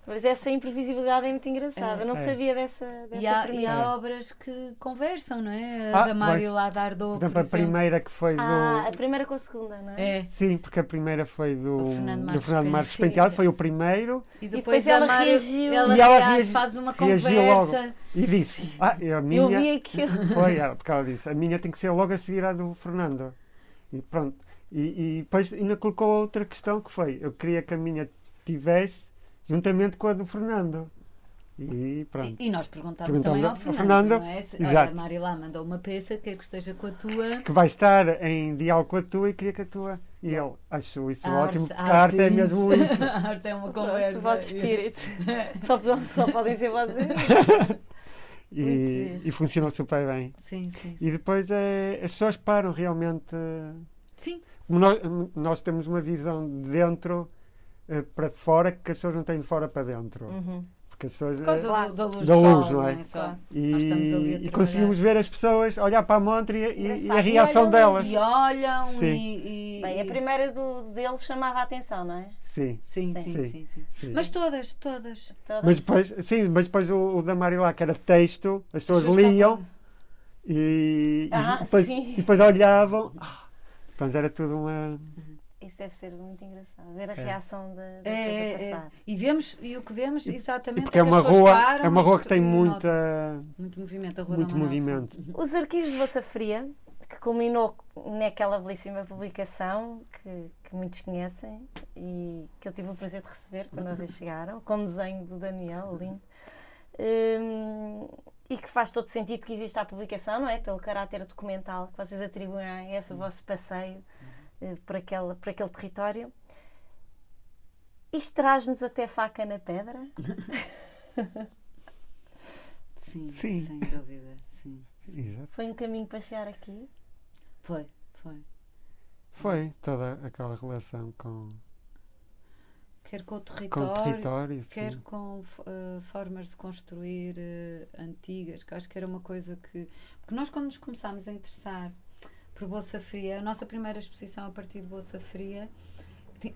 Mas essa imprevisibilidade é muito engraçada. Eu não É. sabia dessa, dessa E há, e há obras que conversam, não é? Ah, A da Mário pois. lá da Ardô, Por a exemplo. primeira que foi do. Ah, a primeira com a segunda, não é? É. Sim, porque a primeira foi do, Do Fernando do Marcos Fernando Marcos Penteado. Foi o primeiro E depois depois, ela a Mário, reagiu. ela E ela reage, faz uma conversa. e disse: Ah, a Eu minha. vi aquilo. Foi ela, porque ela disse: A minha tem que ser logo a seguir à do Fernando. E pronto. E, e depois ainda colocou outra questão que foi: Eu queria que a minha tivesse juntamente com a do Fernando. E pronto. E, e nós perguntámos também ao ao Fernando, Fernando. não é? Se-. Olha, a Marilá mandou uma peça, quer que esteja com a tua. Que vai estar em diálogo com a tua e queria que a tua. E ele achou isso A ótimo, arte- porque a arte é isso. mesmo isso. a arte é uma conversa. o vosso espírito. Só, só podem ser vocês. E, e funcionou super bem. Sim, sim. E depois é, as pessoas param realmente. Sim, Nós, nós temos uma visão de dentro para fora que as pessoas não têm de fora para dentro. Uhum. Porque as pessoas. por causa eh, do- da luz Da luz, sol, não é? Só. Claro. e, e conseguimos ver as pessoas olhar para a montra e, e- e a reação E delas. E olham Sim. e, e- Bem, a primeira do, dele chamava a atenção, não é? Sim, Sim, Sim. sim, Sim. sim, sim. sim. Mas todas, todas. Todas. Mas depois, sim, mas depois o, o da Marilá, que era texto, as pessoas pessoas liam e, e Ah, depois, e depois olhavam. Ah, pronto, era tudo uma. Isso deve ser muito engraçado. Ver a É. reação da das É, pessoas a é, é. passar. E vemos, e o que vemos E exatamente porque é que uma rua, param é uma e rua que tem e muita, muito movimento, a Rua muito movimento. Os arquivos de Bolsa Fria, que culminou naquela belíssima publicação que, que muitos conhecem e que eu tive o prazer de receber quando vocês chegaram, com desenho do Daniel, lindo. Hum, e que faz todo sentido que exista a publicação, não é? Pelo caráter documental que vocês atribuem a esse vosso passeio por, aquele, por aquele território. Isto traz-nos até faca na pedra? Sim, Sim. sem dúvida. Sim. Exato. Foi um caminho para chegar aqui? Foi, foi. Foi toda aquela relação com, Quer com o com território, o território. sim. quer com f- eh, formas de construir eh, antigas, que acho que era uma coisa que. Porque nós, quando nos começámos a interessar por Bolsa Fria, a nossa primeira exposição a partir de Bolsa Fria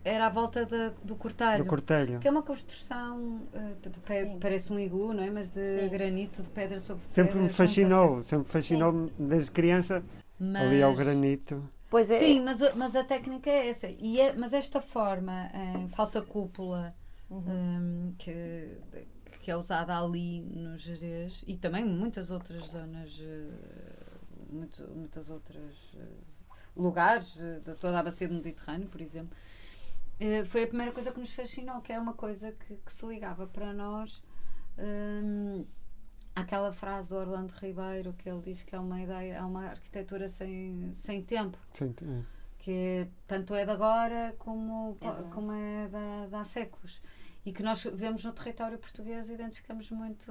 era à volta da- do cortalho. Do cortelho. Que é uma construção, eh, de pe- Sim. parece um iglu, não é? Mas de Sim. granito, de pedra sobre Sempre pedra. me fascinou, sempre me fascinou desde criança Mas, ali ao granito. Pois é. Sim, mas, mas a técnica é essa. E é- mas esta forma em falsa cúpula Uhum. hum, que, que é usada ali no Jerez e também em muitas outras zonas, eh, muito, muitas outras eh, lugares eh, de toda a bacia do Mediterrâneo, por exemplo, eh, foi a primeira coisa que nos fascinou, que é uma coisa que, que se ligava para nós. hum, Aquela frase do Orlando Ribeiro que ele diz que é uma ideia, é uma arquitetura sem, sem tempo Sim, é. que é- tanto é de agora como, É como é de, de há séculos. E que nós vemos no território português e identificamos muito.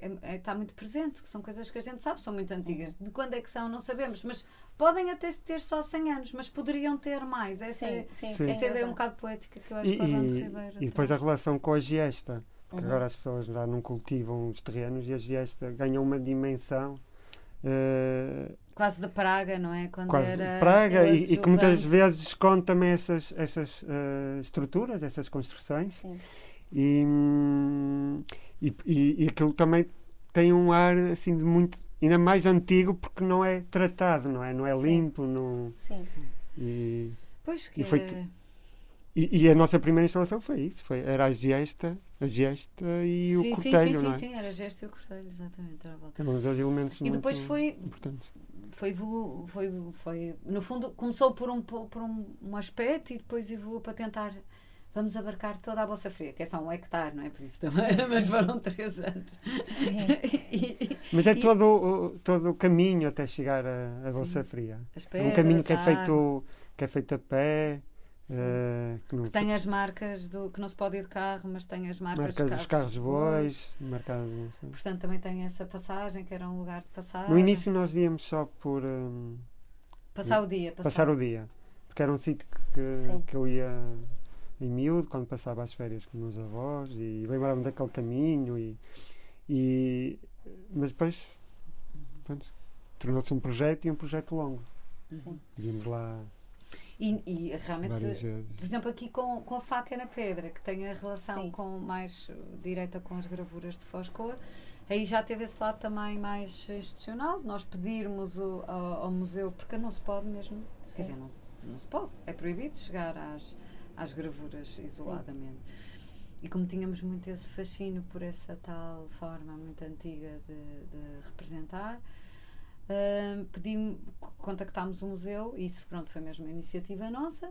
É- é- está muito presente, que são coisas que a gente sabe, são muito antigas. De quando é que são, não sabemos, mas podem até ter só 100 anos, mas poderiam ter mais. Essa, é, Sim, sim, Sim. sim. essa ideia é um bocado poética que eu acho E, que o e- Ribeiro. e depois a relação com a giesta. Porque Uhum. agora as pessoas já não cultivam os terrenos e a giesta ganha uma dimensão eh, Quase de praga, não é? Quando quase era praga e, e que muitas vezes esconde também essas, essas eh, estruturas, essas construções Sim. e, hum, e, e, e aquilo também tem um ar assim de muito ainda mais antigo porque não é tratado, não é? Não é Sim. limpo, não, Sim. e, Pois que e foi t- E, e a nossa primeira instalação foi isso, foi, era a gesta, a gesta e sim, o sim, cortelho, sim, não sim, é? sim, era gesto e o cortelho, exatamente, era a volta. Dos elementos E depois foi- importantes. foi, evolu foi, foi no fundo começou por um po- por um, um aspecto e depois evoluiu para tentar vamos abarcar toda a bolsa fria que é só um hectare não é por isso também mas foram três anos E- e- Mas é E- todo, o- todo o caminho até chegar à, Bolsa Sim. Fria. as É um pedras, caminho que é feito, que é feito a pé, eh, que não que tem as marcas do que não se pode ir de carro mas tem as marcas marca dos carros bois, marcado. portanto também tem essa passagem que era um lugar de passagem No início nós íamos só por hum, passar o dia passar o dia, porque era um sítio que, Sim. que eu ia em miúdo, quando passava as férias com os meus avós, e lembrava-me daquele caminho, e, e- mas depois tornou-se um projeto e um projeto longo. Sim. Vimos lá e, e realmente. Por exemplo, aqui com, com a faca na pedra, que tem a relação Sim. com mais uh, direta com as gravuras de Foscoa, aí já teve esse lado também mais institucional, de nós pedirmos o, ao, ao museu, porque não se pode mesmo, Sim. quer dizer, não, não se pode, é proibido chegar às, às gravuras isoladamente. E como tínhamos muito esse fascínio por essa tal forma muito antiga de, de representar, hum, pedimos, contactámos o museu, e isso pronto, foi mesmo uma iniciativa nossa,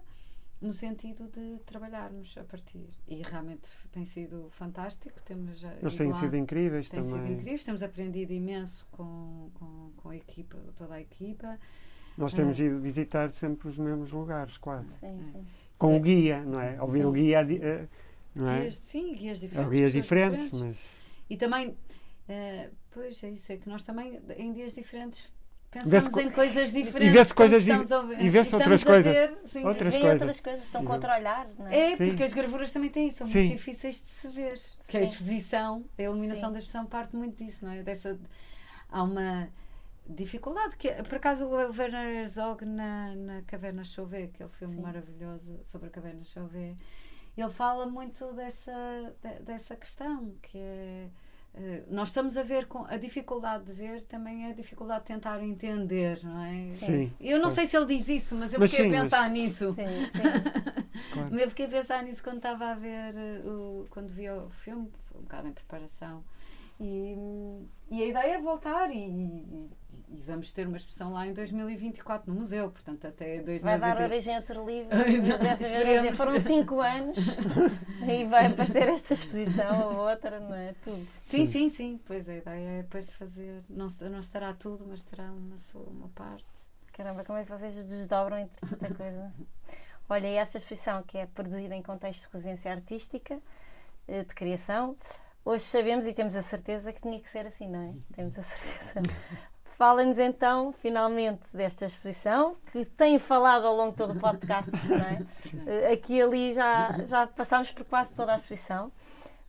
no sentido de trabalharmos a partir. E realmente tem sido fantástico. Temos Eles têm sido incríveis tem sido também. incríveis, temos aprendido imenso com, com, com a equipa, toda a equipa. Nós temos ido visitar sempre os mesmos lugares, quase. Sim, sim. Com o guia, não é? Ouvir o guia, eh, não é? Guias, sim, guias diferentes. guias pessoas diferentes, mas E também, eh, pois é isso, é que nós também, em dias diferentes, Vê-se pensamos co- em coisas diferentes. vê-se quando coisas e vê-se E outras coisas. ver, sim, Outras coisas. outras coisas, estão E outro olhar, não é? É, Sim. porque as gravuras também têm isso, são Sim. muito difíceis de se ver. Que a exposição, a iluminação da exposição parte muito disso, não é? Dessa, há uma dificuldade, que por acaso o Werner Herzog na, na Caverna Chauvet, aquele filme Sim. maravilhoso sobre a Caverna Chauvet, ele fala muito dessa, de- dessa questão, que é eh, nós estamos a ver com a dificuldade de ver também é a dificuldade de tentar entender, não é? sim. Eu não claro. sei se ele diz isso, mas eu Mas fiquei sim, a mas- pensar nisso. Sim, sim. claro. Eu fiquei a pensar nisso quando estava a ver eh, o, quando vi o filme, um bocado em preparação. E, e a ideia é voltar e, e- e vamos ter uma exposição lá em 2024 no museu, portanto até 2024. Vai dar origem a outro livro. Dizer, foram cinco anos e vai aparecer esta exposição ou outra, não é? Tudo. Sim, sim, sim. Pois a ideia é depois fazer, não, não estará tudo, mas terá uma, sua, uma parte. Caramba, como é que vocês desdobram entre tanta coisa? Olha, e esta exposição que é produzida em contexto de residência artística, eh, de criação, hoje sabemos e temos a certeza que tinha que ser assim, não é? Temos a certeza. Fala-nos então, finalmente, desta exposição, que tem falado ao longo de todo o podcast, é? Eh, Aqui e ali já, já passámos por quase toda a exposição.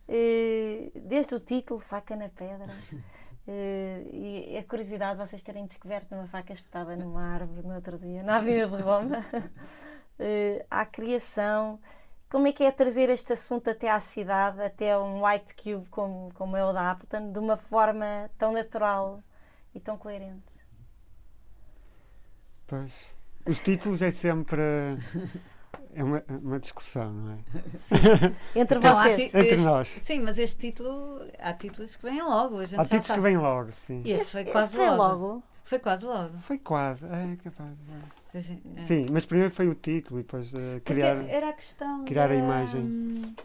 Eh, Desde o título, Faca na Pedra, eh, e a curiosidade de vocês terem descoberto uma faca espetada numa árvore no outro dia, na Avenida de Roma, à criação. Como é que é trazer este assunto até à cidade, até um white cube como, como é o da Appleton, de uma forma tão natural e tão coerente? Pois. Os títulos é sempre. É uma, uma discussão, não é? Entre Então, vocês. Entre este- nós. Sim, mas este título, há títulos que vêm logo, a gente Há já títulos que sabe. vêm logo, sim. E este, foi quase Este foi logo. logo. Foi quase logo. Foi quase. É, capaz. é. Assim, é. Sim, mas primeiro foi o título e depois Porque criar. era a questão criar a imagem.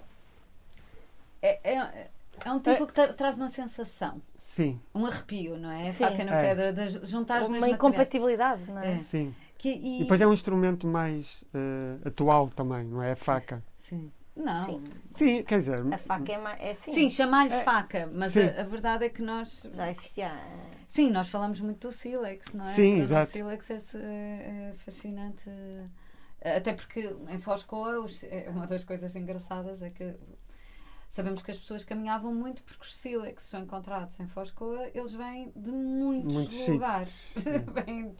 É, é, é um título que tra- traz uma sensação, Sim, um arrepio, não é? A Sim. faca na É. pedra, de juntar Uma incompatibilidade, não é? É. sim. Que, E e, depois é um instrumento mais eh, atual também, não é? A faca. Sim. Não. Sim. Sim, Sim, quer dizer. A faca é, ma- é assim. chamar-lhe É. faca, mas Sim. a, a verdade é que nós. Já existia. Sim, nós falamos muito do sílex, não é? Sim, exato. O sílex é, é- é fascinante. Até porque em Foscoa, os- é uma das coisas engraçadas é que sabemos que as pessoas caminhavam muito porque os sílex são encontrados em Foscoa, eles vêm de muitos, Muitos lugares. Vêm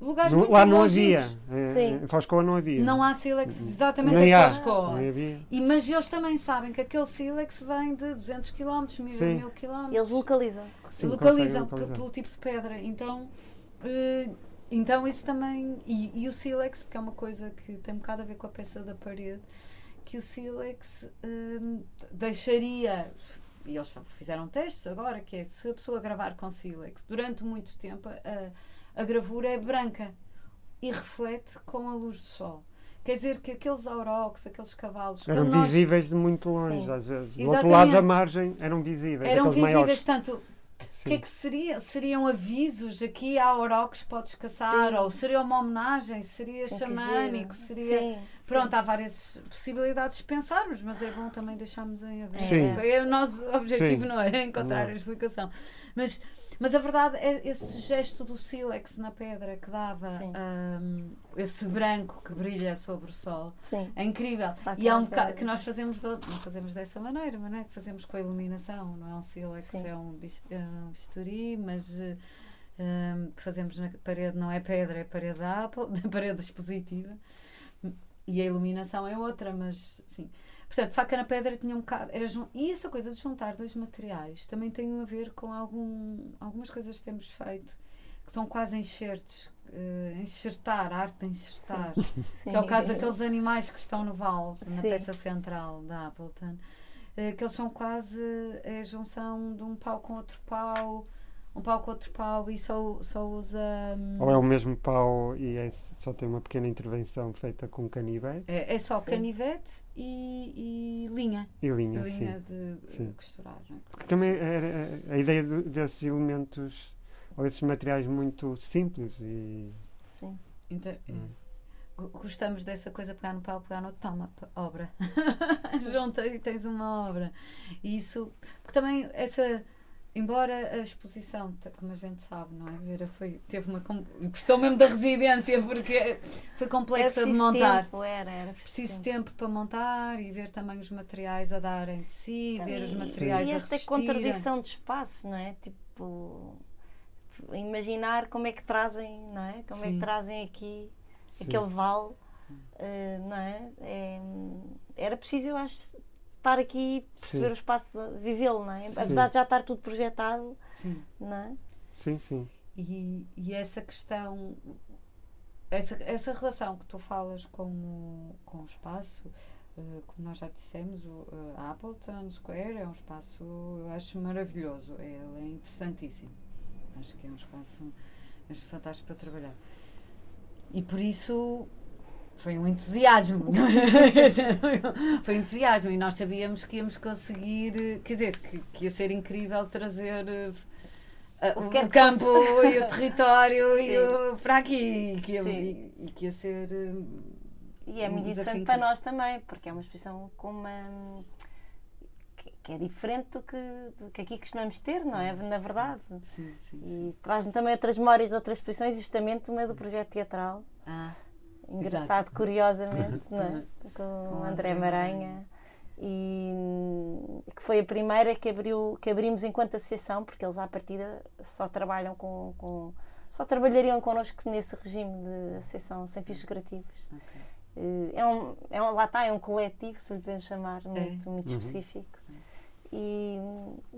lugares Não- muito lá não havia. eh, Sim. Em Foscoa não havia. Não há sílex exatamente Nem em há. Foscoa. Nem havia. E, mas eles também sabem que aquele sílex vem de 200 km, 1000, Sim. 1000 km. Eles localizam. Sim, localizam localizar. pelo tipo de pedra. Então, eh, então isso também. E, e o sílex, porque é uma coisa que tem um bocado a ver com a peça da parede. Que o sílex hum, deixaria. E eles fizeram testes agora, que é se a pessoa gravar com sílex durante muito tempo, a, a gravura é branca e reflete com a luz do sol. Quer dizer que aqueles aurox, aqueles cavalos. Eram nós- visíveis de muito longe, Sim. às vezes. Do outro lado da margem eram visíveis. eram visíveis, maiores. tanto O que é que seria? Seriam avisos aqui há aurox podes caçar, Sim. ou seria uma homenagem, seria Sim, que xamânico, seria. Sim, Pronto, sim. há várias possibilidades de pensarmos, mas é bom também deixarmos em aberto. É, o nosso objetivo, Sim. não é? Encontrar Não. a explicação. Mas, mas a verdade é esse gesto do sílex na pedra que dava hum, esse branco que brilha sobre o sol. Sim. É incrível. Facto, E é um bocado que nós fazemos, outro- não fazemos dessa maneira, mas não é que fazemos com a iluminação, não é um sílex, Sim. é um, é um bisturi, mas hum, que fazemos na parede, não é pedra, é parede da Apple, da parede expositiva. E a iluminação é outra, mas sim. Portanto, faca na pedra tinha um bocado. Era e essa coisa de juntar dois materiais também tem a ver com algum, algumas coisas que temos feito, que são quase enxertos. eh, enxertar, arte de enxertar. Sim. Que é o caso daqueles animais que estão no vale, na Sim. peça central da Appleton. eh, Que eles são quase é a junção de um pau com outro pau, um pau com outro pau e só, só usa. hum, Ou é o mesmo pau e é- só tem uma pequena intervenção feita com canivete é, é só Sim. canivete e, e linha. e linha, linha sim. de eh, Sim. costurar. é? Porque também era a ideia do- desses elementos ou esses materiais muito simples e Sim. Então, é, Hum. go- Gostamos dessa coisa, pegar no pau, pegar no toma, obra. Junta e tens uma obra. E isso, porque também essa, embora a exposição, como a gente sabe, não é? Vera foi, teve uma impressão mesmo da residência, porque foi complexa de montar. Tempo, era, era Preciso tempo para montar e ver também os materiais a darem de si, ver os E- materiais E a esta resistirem. contradição de espaços, não é? Tipo, imaginar como é que trazem, não é? Como é Sim. que trazem aqui sim. aquele vale, eh, não é? É, Era preciso, eu acho, estar aqui, perceber Sim. o espaço, vivê-lo, não é? Sim. Apesar de já estar tudo projetado, Sim. não é? sim, sim. E, e essa questão, essa, essa relação que tu falas com o, com o espaço, eh, como nós já dissemos, o, a Appleton Square é um espaço, eu acho maravilhoso, é, ele é interessantíssimo. Acho que é um espaço acho fantástico para trabalhar. E por isso foi um entusiasmo. é? foi um entusiasmo e nós sabíamos que íamos conseguir, quer dizer, que, que ia ser incrível trazer a- O o, campo fosse. e o território e o, para aqui e que, ia, e, e que ia ser eh, E é Um muito interessante para nós também, porque é uma exposição com uma. que, que é diferente do que, do que aqui costumamos ter, não é? Na verdade. sim, sim, sim. E traz-me também outras memórias, outras exposições, justamente uma do projeto teatral. Ah, Engraçado, curiosamente, não é? Com, Com André Maranha. E hum, que foi a primeira que, abriu, que abrimos enquanto associação, porque eles à partida só trabalham com. com só trabalhariam connosco nesse regime de associação sem fins lucrativos. ok. Eh, É um, é um, lá está, é um coletivo, se lhe podemos chamar, É. muito, muito Uhum. específico. E,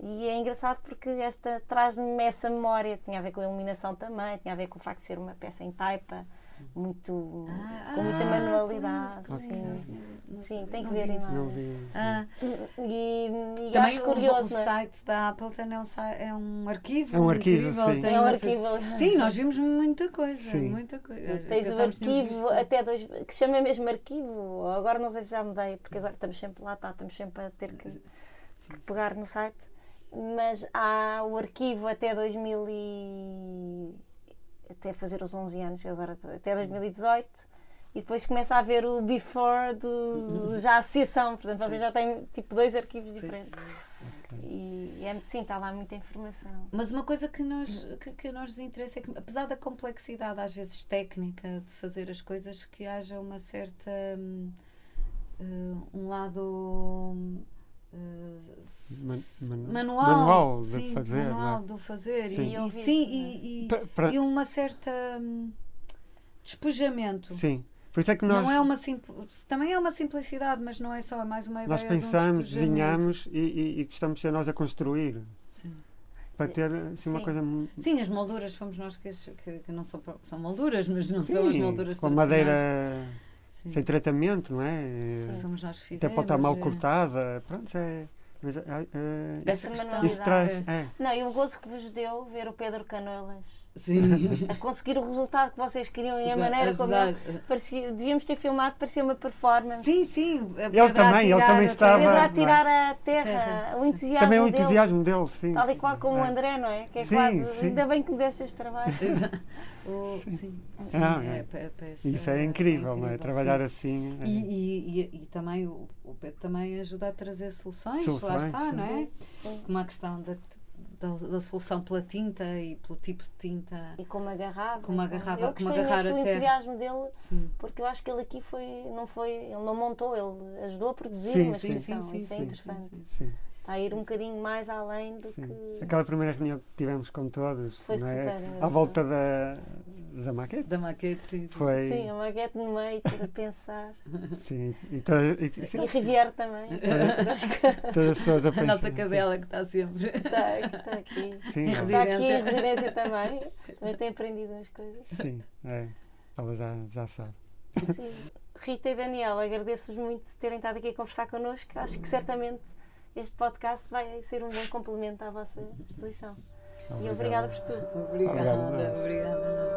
e é engraçado porque esta traz-me essa memória, tinha a ver com a iluminação também, tinha a ver com o facto de ser uma peça em taipa, muito, Ah, com muita ah, manualidade. pronto, Sim, não sim sei, tem que ver vi. a imagem. Não vi. Ah, E, e também acho o, curioso, o não é? site da Appleton é um, é um arquivo. É um arquivo, incrível, sim. tem É um arquivo. Sim, nós vimos muita coisa, Sim. muita coisa. Tens o arquivo até dois, que se chama mesmo arquivo. Agora não sei se já mudei, porque agora estamos sempre lá, está, estamos sempre a ter que, que pegar no site. Mas há o arquivo até 2000 e... até fazer os 11 anos, agora até 2018. E depois começa a haver o before do, já a associação, portanto vocês já têm tipo dois arquivos diferentes. E, e é sim, está lá muita informação. Mas uma coisa que nos, que, que nos interessa é que, apesar da complexidade, às vezes técnica, de fazer as coisas, que haja uma certa. hum, eh, um lado. Man- man- manual, manual de sim, fazer, manual é? do fazer Sim. e, e sim e, e- para- e uma certa hum, despojamento Sim. Por isso é que nós, não é uma também é uma simplicidade mas não é só é mais uma ideia nós de um pensamos, desenhamos e, e, e gostamos de ser nós a construir. sim. Para ter assim, uma Sim. coisa Sim, as molduras fomos nós que, que, que não são, são molduras, mas não são as Sim, molduras com madeira Sim. sem tratamento, não é? Sim. Fomos nós que Até pode estar mal é. cortada. Pronto, é. Mas, é, é, Essa Essa questão. isso traz. É. Não, e o gozo que vos deu ver o Pedro Canoelas Sim. a conseguir o resultado que vocês queriam e a maneira como ele parecia, devíamos ter filmado, parecia uma performance. Sim, sim. a Ele também, ele também a estava- a tirar a terra, Terra, o sim. entusiasmo Também é o dele, entusiasmo dele, sim. tal e sim. qual como o É. André, não é? Que é Sim, quase, sim. ainda bem que me deste este trabalho. Exato. O- Sim, sim, Ah, é, é. Isso é incrível, não é? Trabalhar sim. assim. é. E, e, e, e também o, o Pedro também ajuda a trazer soluções, lá Soluções, está, não é? Sim, sim. Como a questão da, da, da solução pela tinta e pelo tipo de tinta. E como agarrava. Como agarrava- eu como agarrar imenso do a terra. entusiasmo dele, Sim. porque eu acho que ele aqui foi, não foi, ele não montou, ele ajudou a produzir Sim, uma sim, exposição. sim, Isso é sim, interessante. sim, Sim, Está a ir um bocadinho mais além do sim. que. Aquela primeira reunião que tivemos com todos, Foi não é? super à volta da, da maquete. Da maquete, sim. sim. Foi. Sim, a maquete no meio, tudo a pensar. Sim. E, to- e- E Rivière também. Está todas as pessoas a A pensar. nossa cadela que está sempre. está aqui. Sim, Em Está aqui em residência também. Também tem aprendido umas coisas. sim, é. Ela já, já sabe. Sim. Rita e Daniel, agradeço-vos muito de terem estado aqui a conversar connosco. Acho que certamente este podcast vai ser um bom complemento à vossa exposição. E obrigada por tudo. Obrigada, obrigada. obrigada